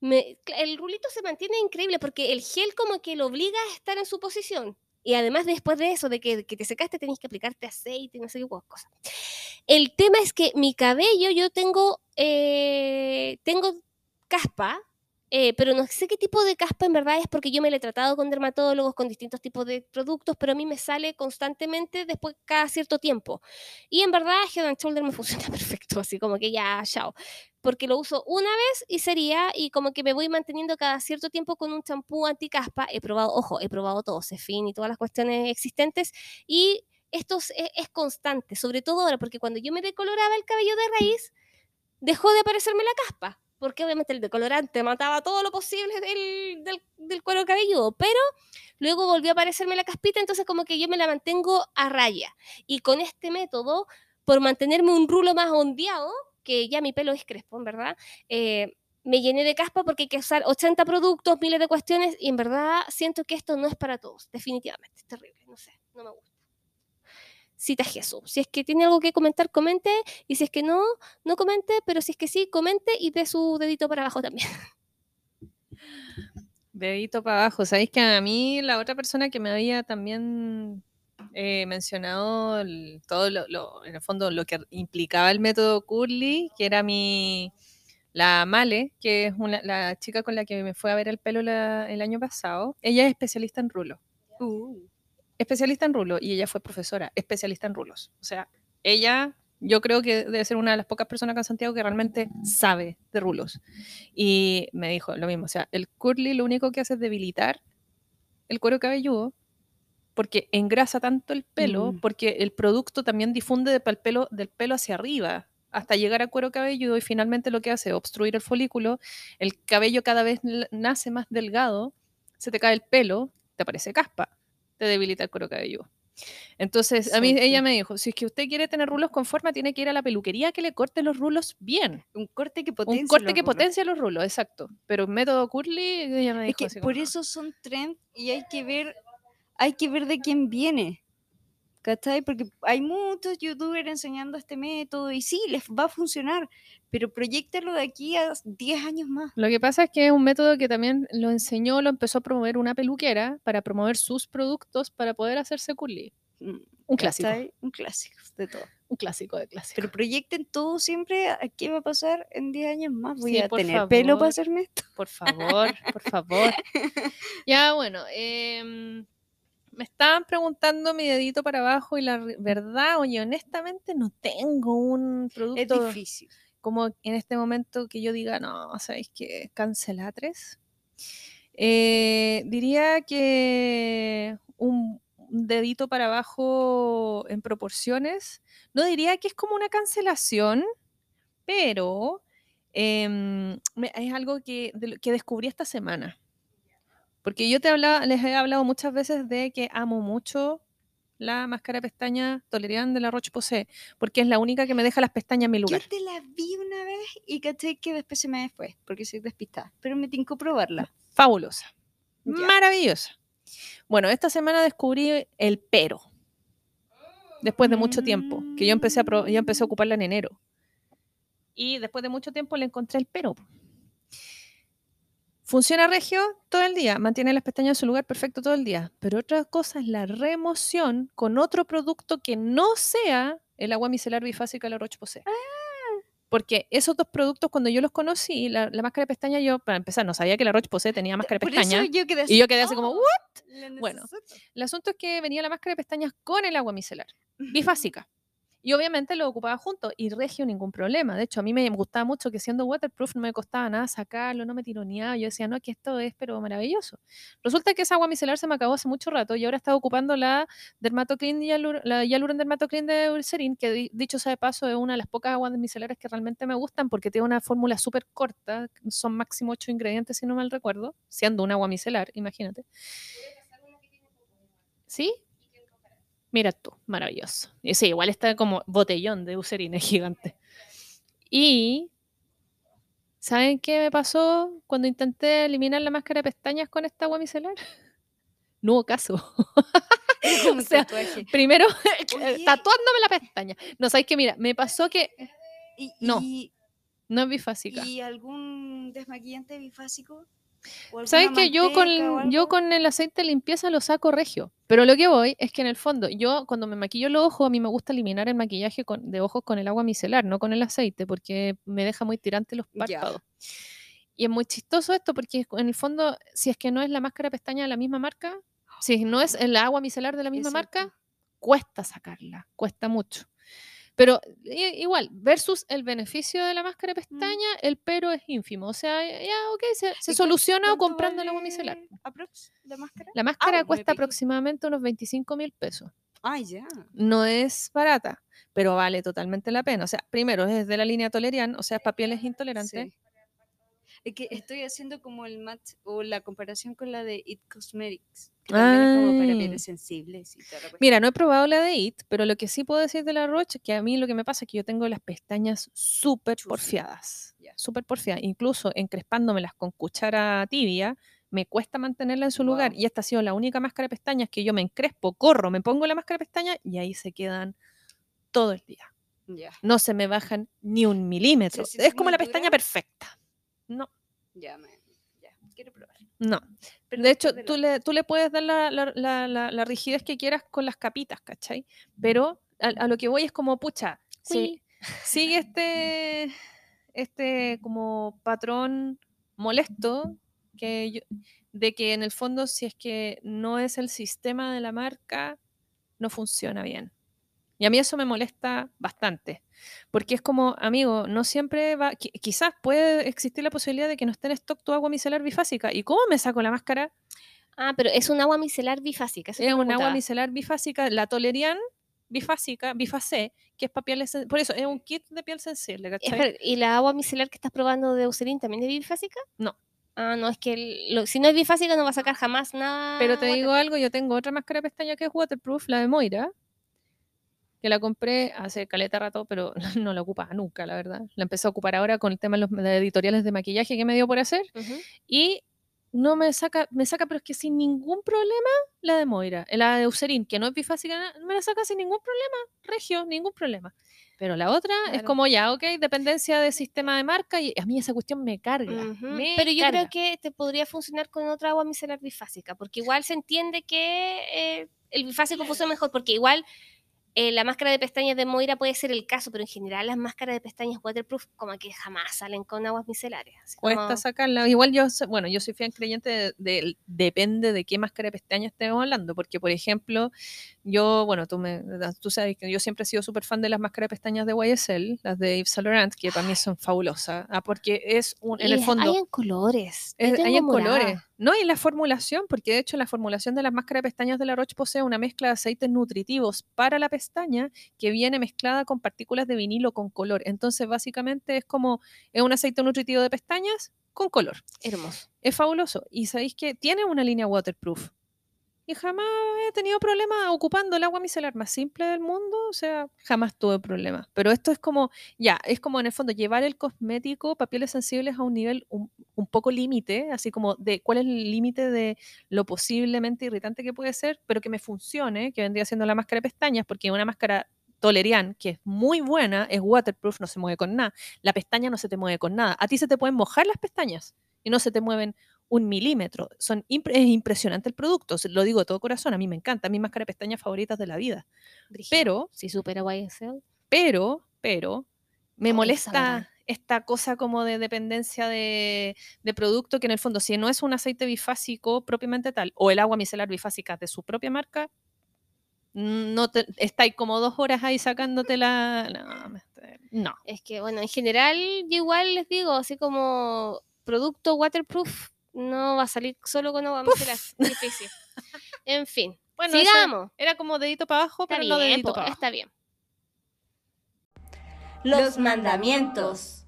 me- el rulito se mantiene increíble porque el gel como que lo obliga a estar en su posición. Y además después de eso, de que, que te secaste, tenés que aplicarte aceite y no sé qué cosa. El tema es que mi cabello, yo tengo, eh, tengo caspa, eh, pero no sé qué tipo de caspa en verdad es porque yo me la he tratado con dermatólogos, con distintos tipos de productos, pero a mí me sale constantemente después cada cierto tiempo. Y en verdad Head and Shoulder me funciona perfecto, así como que ya, chao. Porque lo uso una vez y sería, y como que me voy manteniendo cada cierto tiempo con un champú anticaspa. He probado, ojo, he probado todo, Cefin y todas las cuestiones existentes, y esto es, es constante, sobre todo ahora, porque cuando yo me decoloraba el cabello de raíz, dejó de aparecerme la caspa porque obviamente el decolorante mataba todo lo posible del, del, del, cuero cabelludo, pero luego volvió a aparecerme la caspita, entonces como que yo me la mantengo a raya. Y con este método, por mantenerme un rulo más ondeado, que ya mi pelo es crespo, en verdad, eh, me llené de caspa porque hay que usar 80 productos, miles de cuestiones, y en verdad siento que esto no es para todos, definitivamente, es terrible, no sé, no me gusta cita Jesús. Si es que tiene algo que comentar, comente. Y si es que no, no comente. Pero si es que sí, comente y dé su dedito para abajo también. Dedito para abajo. Sabéis que a mí la otra persona que me había también eh, mencionado el, todo lo, lo, en el fondo lo que implicaba el método Curly, que era mi la Male, que es una, la chica con la que me fue a ver el pelo la, el año pasado. Ella es especialista en rulo. Uh. Especialista en rulo y ella fue profesora, especialista en rulos. O sea, ella yo creo que debe ser una de las pocas personas acá en Santiago que realmente sabe de rulos. Y me dijo lo mismo, o sea, el curly lo único que hace es debilitar el cuero cabelludo porque engrasa tanto el pelo, Mm. porque el producto también difunde de- el pelo, del pelo hacia arriba hasta llegar al cuero cabelludo y finalmente lo que hace es obstruir el folículo, el cabello cada vez nace más delgado, se te cae el pelo, te aparece caspa, te debilita el cuero cabelludo. Entonces, a mí ella me dijo, si es que usted quiere tener rulos con forma, tiene que ir a la peluquería que le corte los rulos bien. Un corte que potencia. Un corte los que rulos. potencia los rulos, exacto. Pero método curly, ella me Es dijo que así por eso son trend y hay que ver, hay que ver de quién viene. ¿Cachai? Porque hay muchos youtubers enseñando este método y sí, les va a funcionar, pero proyectalo de aquí a 10 años más. Lo que pasa es que es un método que también lo enseñó, lo empezó a promover una peluquera para promover sus productos para poder hacerse curly. Mm, Un clásico. ¿cachai? Un clásico de todo. Un clásico de clásicos. Pero proyecten todo siempre a qué va a pasar en 10 años más. Voy Sí, a tener pelo favor. para hacerme esto. Por favor, por favor. Ya, bueno, em, me estaban preguntando mi dedito para abajo y la verdad, oye, honestamente no tengo un Es producto difícil. como en este momento que yo diga, no, ¿sabéis qué? Cancelatres. Eh, diría que un, dedito para abajo en proporciones, no diría que es como una cancelación, pero em, es algo que, que descubrí esta semana. Porque yo te hablaba, les he hablado muchas veces de que amo mucho la máscara de pestañas Tolerian de la Roche-Posay, porque es la única que me deja las pestañas en mi lugar. Yo te la vi una vez y caché que después se me fue, porque soy despistada. Pero me tincó probarla. fabulosa, Ya. maravillosa. Bueno, esta semana descubrí el pero. Después de mucho tiempo, que yo empecé a, yo empecé a ocuparla en enero. Y después de mucho tiempo le encontré el pero. Funciona regio todo el día, mantiene las pestañas en su lugar perfecto todo el día. Pero otra cosa es la remoción con otro producto que no sea el agua micelar bifásica de la Roche-Posay. Porque esos dos productos, cuando yo los conocí, la, la máscara de pestaña, yo, para empezar, no sabía que la Roche-Posay tenía máscara de Por pestaña. eso yo quedé Y yo quedé así como, "Oh, ¿what? Bueno, necesito". El asunto es que venía la máscara de pestañas con el agua micelar, bifásica. Y obviamente lo ocupaba junto y regio ningún problema. De hecho, a mí me gustaba mucho que siendo waterproof no me costaba nada sacarlo, no me tironeaba. Yo decía, no, que esto es pero maravilloso. Resulta que esa agua micelar se me acabó hace mucho rato y ahora estaba ocupando la Dermatoclean Hyalur- la Hyaluron Dermatoclean de Eucerin, que di- dicho sea de paso es una de las pocas aguas micelares que realmente me gustan porque tiene una fórmula súper corta, son máximo ocho ingredientes si no mal recuerdo, siendo un agua micelar, imagínate. ¿Sí? Mira tú, maravilloso. Y sí, igual está como botellón de Eucerin, es gigante. Y, ¿saben qué me pasó cuando intenté eliminar la máscara de pestañas con esta agua micelar? No hubo caso. O sea. Primero, tatuándome la pestaña. No, ¿sabes qué? Mira, me pasó que ¿Y, no, no es bifásica. ¿Y algún desmaquillante bifásico? ¿O ¿Sabes que yo con, yo con el aceite de limpieza lo saco regio? Pero lo que voy es que en el fondo, yo cuando me maquillo los ojos, a mí me gusta eliminar el maquillaje con- de ojos con el agua micelar, no con el aceite, porque me deja muy tirante los párpados. Y es muy chistoso esto porque en el fondo, si es que no es la máscara pestaña de la misma marca, si no es el agua micelar de la misma Exacto. marca, cuesta sacarla, cuesta mucho. Pero igual, versus el beneficio de la máscara de pestaña, el pero es ínfimo. O sea, ya, ok, se, se ¿Y cuán- soluciona comprando vale micelar. aprox la máscara? La máscara cuesta aproximadamente unos 25 mil pesos. Ay, ya. No es barata, pero vale totalmente la pena. O sea, primero es de la línea Tolerian, o sea, es para pieles intolerantes. Sí. Es que estoy haciendo como el match o la comparación con la de It Cosmetics. Que también es como para Ah. pieles sensibles y cuestión. Mira, no he probado la de IT, pero lo que sí puedo decir de la Roche es que a mí lo que me pasa es que yo tengo las pestañas súper porfiadas. Súper porfiadas. Incluso encrespándomelas con cuchara tibia, me cuesta mantenerla en su lugar. Y esta ha sido la única máscara de pestañas que yo me encrespo, corro, me pongo la máscara de pestañas y ahí se quedan todo el día. No se me bajan ni un milímetro. es como la pestaña perfecta. No, ya, me, ya. Quiero probar. no. Pero De hecho, tú le, tú le puedes dar la, la- la- rigidez que quieras con las capitas, ¿cachai? Pero a, a lo que voy es como, pucha, si sigue este, este como patrón molesto que yo- de que en el fondo si es que no es el sistema de la marca, no funciona bien. Y a mí eso me molesta bastante, porque es como, amigo, no siempre va, qui- quizás puede existir la posibilidad de que no esté en stock tu agua micelar bifásica. ¿Y cómo me saco la máscara? Ah, pero es un agua micelar bifásica. eso Es un agua micelar bifásica, la Tolerian bifásica, bifacé, que es para pieles, por eso es un kit de piel sensible, ¿cachai? Espera, ¿Y la agua micelar que estás probando de Eucerin también es bifásica? No. Ah, no, es que el- lo- si no es bifásica no va a sacar jamás nada. Pero te digo algo, yo tengo otra máscara de pestaña que es waterproof, la de Moira, que la compré hace caleta rato, pero no la ocupaba nunca, la verdad. La empecé a ocupar ahora con el tema de los de editoriales de maquillaje que me dio por hacer y no me saca, me saca, pero es que sin ningún problema la de Moira, la de Eucerin, que no es bifásica, me la saca sin ningún problema, regio, ningún problema. Pero la otra es Claro. como ya, ok, dependencia de sistema de marca y a mí esa cuestión me carga. Me Pero yo carga. creo que te podría funcionar con otra agua micelar bifásica, porque igual se entiende que eh, el bifásico funciona mejor, porque igual eh, la máscara de pestañas de Moira puede ser el caso, pero en general las máscaras de pestañas waterproof como que jamás salen con aguas micelares. Cuesta como- sacarla. Igual yo, bueno, yo soy fiel creyente de, de- depende de qué máscara de pestañas estemos hablando, porque por ejemplo, yo, bueno, tú, me, tú sabes que yo siempre he sido súper fan de las máscaras de pestañas de YSL, las de Yves Saint Laurent, que para mí son fabulosas, ah, porque es un, en el Y fondo... Hay en colores. Es- hay en morada. colores. No, y la formulación, porque de hecho la formulación de las máscaras de pestañas de la Roche posee una mezcla de aceites nutritivos para la pestaña que viene mezclada con partículas de vinilo con color. Entonces, básicamente es como es un aceite nutritivo de pestañas con color. Hermoso. Es fabuloso. Y sabéis que tiene una línea waterproof. Y jamás he tenido problemas ocupando el agua micelar más simple del mundo. O sea, jamás tuve problemas. Pero esto es como, ya, es como en el fondo llevar el cosmético, papieles sensibles a un nivel un, un poco límite, así como de cuál es el límite de lo posiblemente irritante que puede ser, pero que me funcione, que vendría siendo la máscara de pestañas, porque una máscara Tolerian, que es muy buena, es waterproof, no se mueve con nada. La pestaña no se te mueve con nada. A ti se te pueden mojar las pestañas y no se te mueven un milímetro. Son es impresionante el producto, lo digo de todo corazón, a mí me encanta, mi máscara de pestañas favoritas de la vida. Brígido. Pero, si supera YSL. pero, pero, me Oh, molesta esta cosa como de dependencia de, de producto que en el fondo, si no es un aceite bifásico propiamente tal, o el agua micelar bifásica de su propia marca, no te, estáis como dos horas ahí sacándote la... No. Es que, bueno, en general, yo igual les digo, así como producto waterproof, no va a salir solo con agua micelar. Difícil. En fin. Bueno, sigamos. era como dedito para abajo, Está pero no bien, dedito po, para abajo. está bien. Los mandamientos.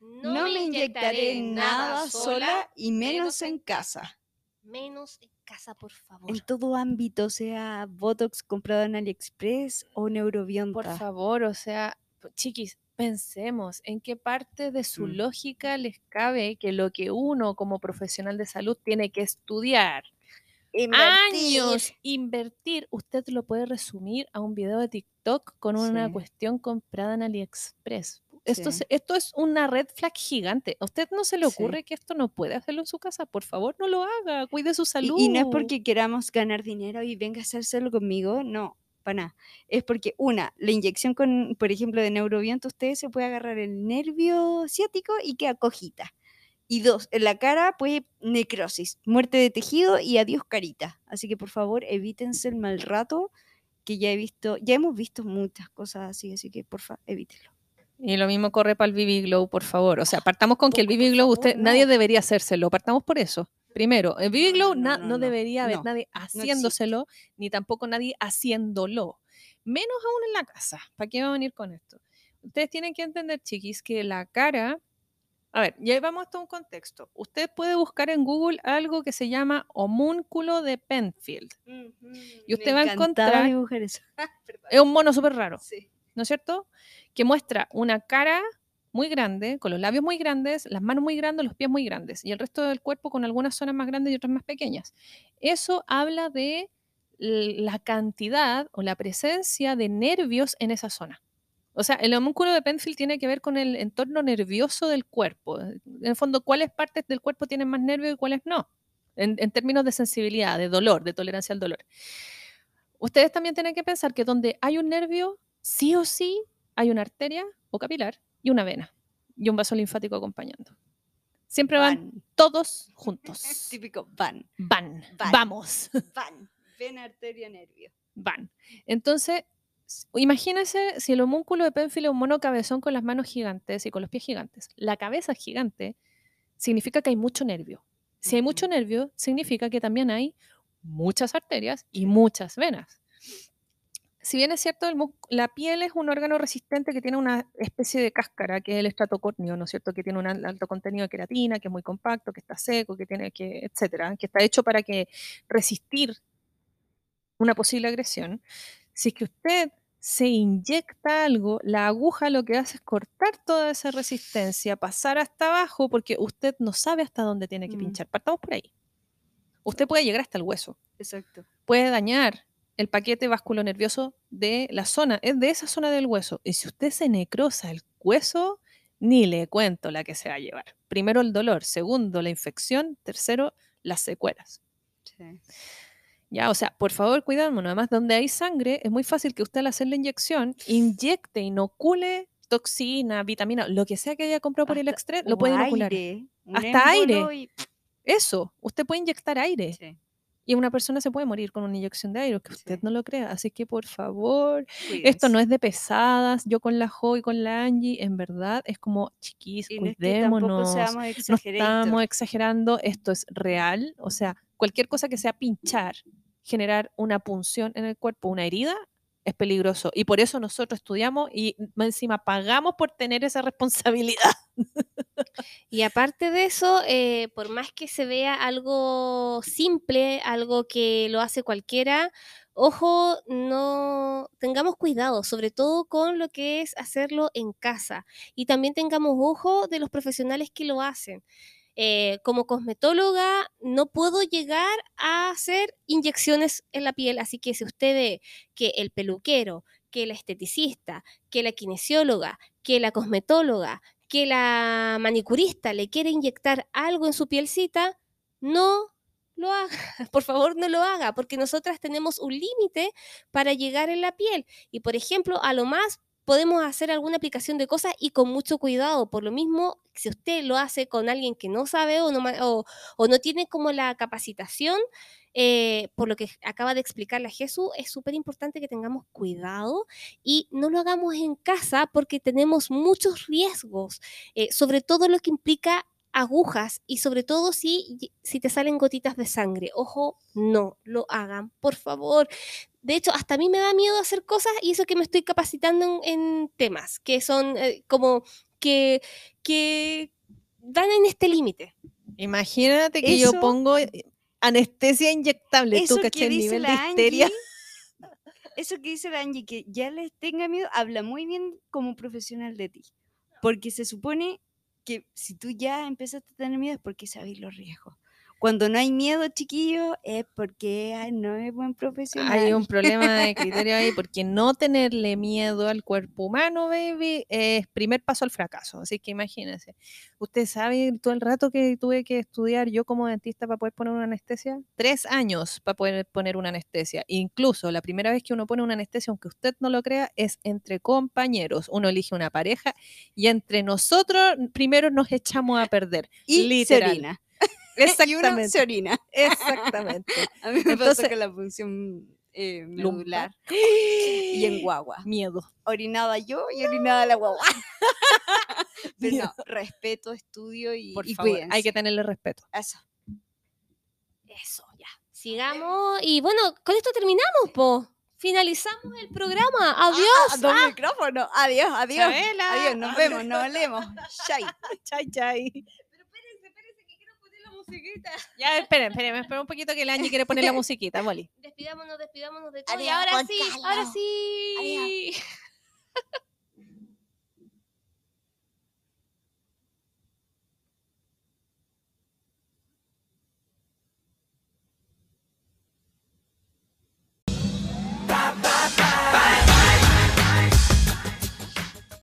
No, me inyectaré nada sola y menos en casa. Menos en casa, por favor. En todo ámbito, sea Botox comprado en AliExpress o Neurobionta. Por favor, o sea, chiquis, pensemos en qué parte de su Mm. lógica les cabe que lo que uno como profesional de salud tiene que estudiar Invertir. años, invertir, usted lo puede resumir a un video de TikTok con una Sí. cuestión comprada en AliExpress. Esto, Sí. se- esto es una red flag gigante. ¿A usted no se le Sí. ocurre que esto no puede hacerlo en su casa? Por favor, no lo haga. Cuide su salud. y no es porque queramos ganar dinero y venga a hacérselo conmigo, no, para nada. Es porque, una, la inyección con, por ejemplo, de neuroviento, usted se puede agarrar el nervio ciático y queda cojita. Y dos, en la cara puede necrosis, muerte de tejido y adiós carita. Así que por favor, evítense el mal rato, que ya he visto, ya hemos visto muchas cosas así, así que porfa, evítenlo. Y lo mismo corre para el BB Glow, por favor. O sea, partamos con que el BB Glow, usted, nadie debería hacérselo. Partamos por eso. Primero, el BB No, Glow no, na- no, no, no, debería haber nadie haciéndoselo, ni tampoco nadie haciéndolo. Menos aún en la casa. ¿Para qué va a venir con esto? Ustedes tienen que entender, chiquis, que la cara. A ver, ya vamos a un contexto. Usted puede buscar en Google algo que se llama homúnculo de Penfield. Y usted va a encontrar- dibujar eso. Es un mono súper raro. Sí. ¿No es cierto? Que muestra una cara muy grande, con los labios muy grandes, las manos muy grandes, los pies muy grandes, y el resto del cuerpo con algunas zonas más grandes y otras más pequeñas. Eso habla de la cantidad o la presencia de nervios en esa zona. O sea, el homúnculo de Penfield tiene que ver con el entorno nervioso del cuerpo. En el fondo, cuáles partes del cuerpo tienen más nervios y cuáles no. En, en términos de sensibilidad, de dolor, de tolerancia al dolor. Ustedes también tienen que pensar que donde hay un nervio, sí o sí hay una arteria o capilar y una vena y un vaso linfático acompañando. Siempre van Van. todos juntos. Típico, van, Van, Van. vamos, van. Vena, arteria, nervio. van. Entonces, imagínense si el homúnculo de Penfield es un mono cabezón con las manos gigantes y con los pies gigantes. La cabeza gigante significa que hay mucho nervio. Si hay mucho nervio, significa que también hay muchas arterias y muchas venas. Si bien es cierto, el la piel es un órgano resistente que tiene una especie de cáscara, que es el estrato córneo, ¿no es cierto? Que tiene un al- alto contenido de queratina, que es muy compacto, que está seco, que tiene que, etcétera, que está hecho para que resistir una posible agresión. Si es que usted se inyecta algo, la aguja lo que hace es cortar toda esa resistencia, pasar hasta abajo, porque usted no sabe hasta dónde tiene que Mm. pinchar. Partamos por ahí. Usted puede llegar hasta el hueso Exacto. puede dañar el paquete vasculonervioso de la zona, es de esa zona del hueso. Y si usted se necrosa el hueso, ni le cuento la que se va a llevar. Primero el dolor, segundo la infección, tercero las secuelas. Sí. Ya, o sea, por favor, cuidémonos. Además, donde hay sangre, es muy fácil que usted al hacer la inyección inyecte, inocule toxina, vitamina, lo que sea que haya comprado por el extra, lo puede inocular. aire, Hasta aire. y- Eso, usted puede inyectar aire. Sí, Y una persona se puede morir con una inyección de aire, que usted Sí. no lo crea. Así que, por favor, esto no es de pesadas. Yo con la Jo y con la Angie, en verdad, es como, chiquis, Y no es que tampoco cuidémonos. No estamos exagerando, esto es real. O sea, cualquier cosa que sea pinchar, generar una punción en el cuerpo, una herida, es peligroso. Y por eso nosotros estudiamos y encima pagamos por tener esa responsabilidad. Y aparte de eso, eh, por más que se vea algo simple, algo que lo hace cualquiera, ojo, no tengamos cuidado, sobre todo con lo que es hacerlo en casa. Y también tengamos ojo de los profesionales que lo hacen. Eh, como cosmetóloga no puedo llegar a hacer inyecciones en la piel, así que si usted ve que el peluquero, que la esteticista, que la kinesióloga, que la cosmetóloga, que la manicurista le quiere inyectar algo en su pielcita, no lo haga. Por favor, no lo haga, porque nosotras tenemos un límite para llegar en la piel. Y por ejemplo, a lo más podemos hacer alguna aplicación de cosas y con mucho cuidado. Por lo mismo, si usted lo hace con alguien que no sabe o no, tiene como la capacitación, eh, por lo que acaba de explicar la Jesús, es súper importante que tengamos cuidado y no lo hagamos en casa porque tenemos muchos riesgos, eh, sobre todo lo que implica agujas y sobre todo si, si te salen gotitas de sangre. Ojo, no lo hagan, por favor. De hecho, hasta a mí me da miedo hacer cosas y eso que me estoy capacitando en, en temas que son eh, como que, que dan en este límite. Imagínate que yo pongo eh, anestesia inyectable. Eso Tú, que ¿cachai? El dice nivel de la histeria. Angie, eso que dice la Angie, que ya les tenga miedo, habla muy bien como profesional de ti. Porque se supone que si tú ya empezaste a tener miedo es porque sabes los riesgos. Cuando no hay miedo, chiquillos, es porque ay, no es buen profesional. Hay un problema de criterio ahí, porque no tenerle miedo al cuerpo humano, baby, es primer paso al fracaso. Así que imagínense. Usted sabe todo el rato que tuve que estudiar yo como dentista para poder poner una anestesia. Tres años para poder poner una anestesia. Incluso la primera vez que uno pone una anestesia, aunque usted no lo crea, es entre compañeros. Uno elige una pareja y entre nosotros primero nos echamos a perder. y literal. Orina. Y uno Exactamente. se orina. Exactamente. A mí me Entonces- pasó con la función eh, medular y en guagua. Miedo. Orinaba yo y orinaba la guagua. Pero Miedo. no, respeto, estudio y, Por y favor, hay que tenerle respeto. Eso. Eso, ya. Sigamos. Y bueno, con esto terminamos, po. Finalizamos el programa. Adiós. Ah, dos micrófonos. Adiós, adiós. Chabela. Adiós, nos vemos, nos olemos. Chai. Chai, chai musiquita. Ya, esperen, esperen, esperen un poquito que la Angie quiere poner la musiquita, Molly. Despidámonos, despidámonos de todo. Adiós, ahora, sí, ahora sí.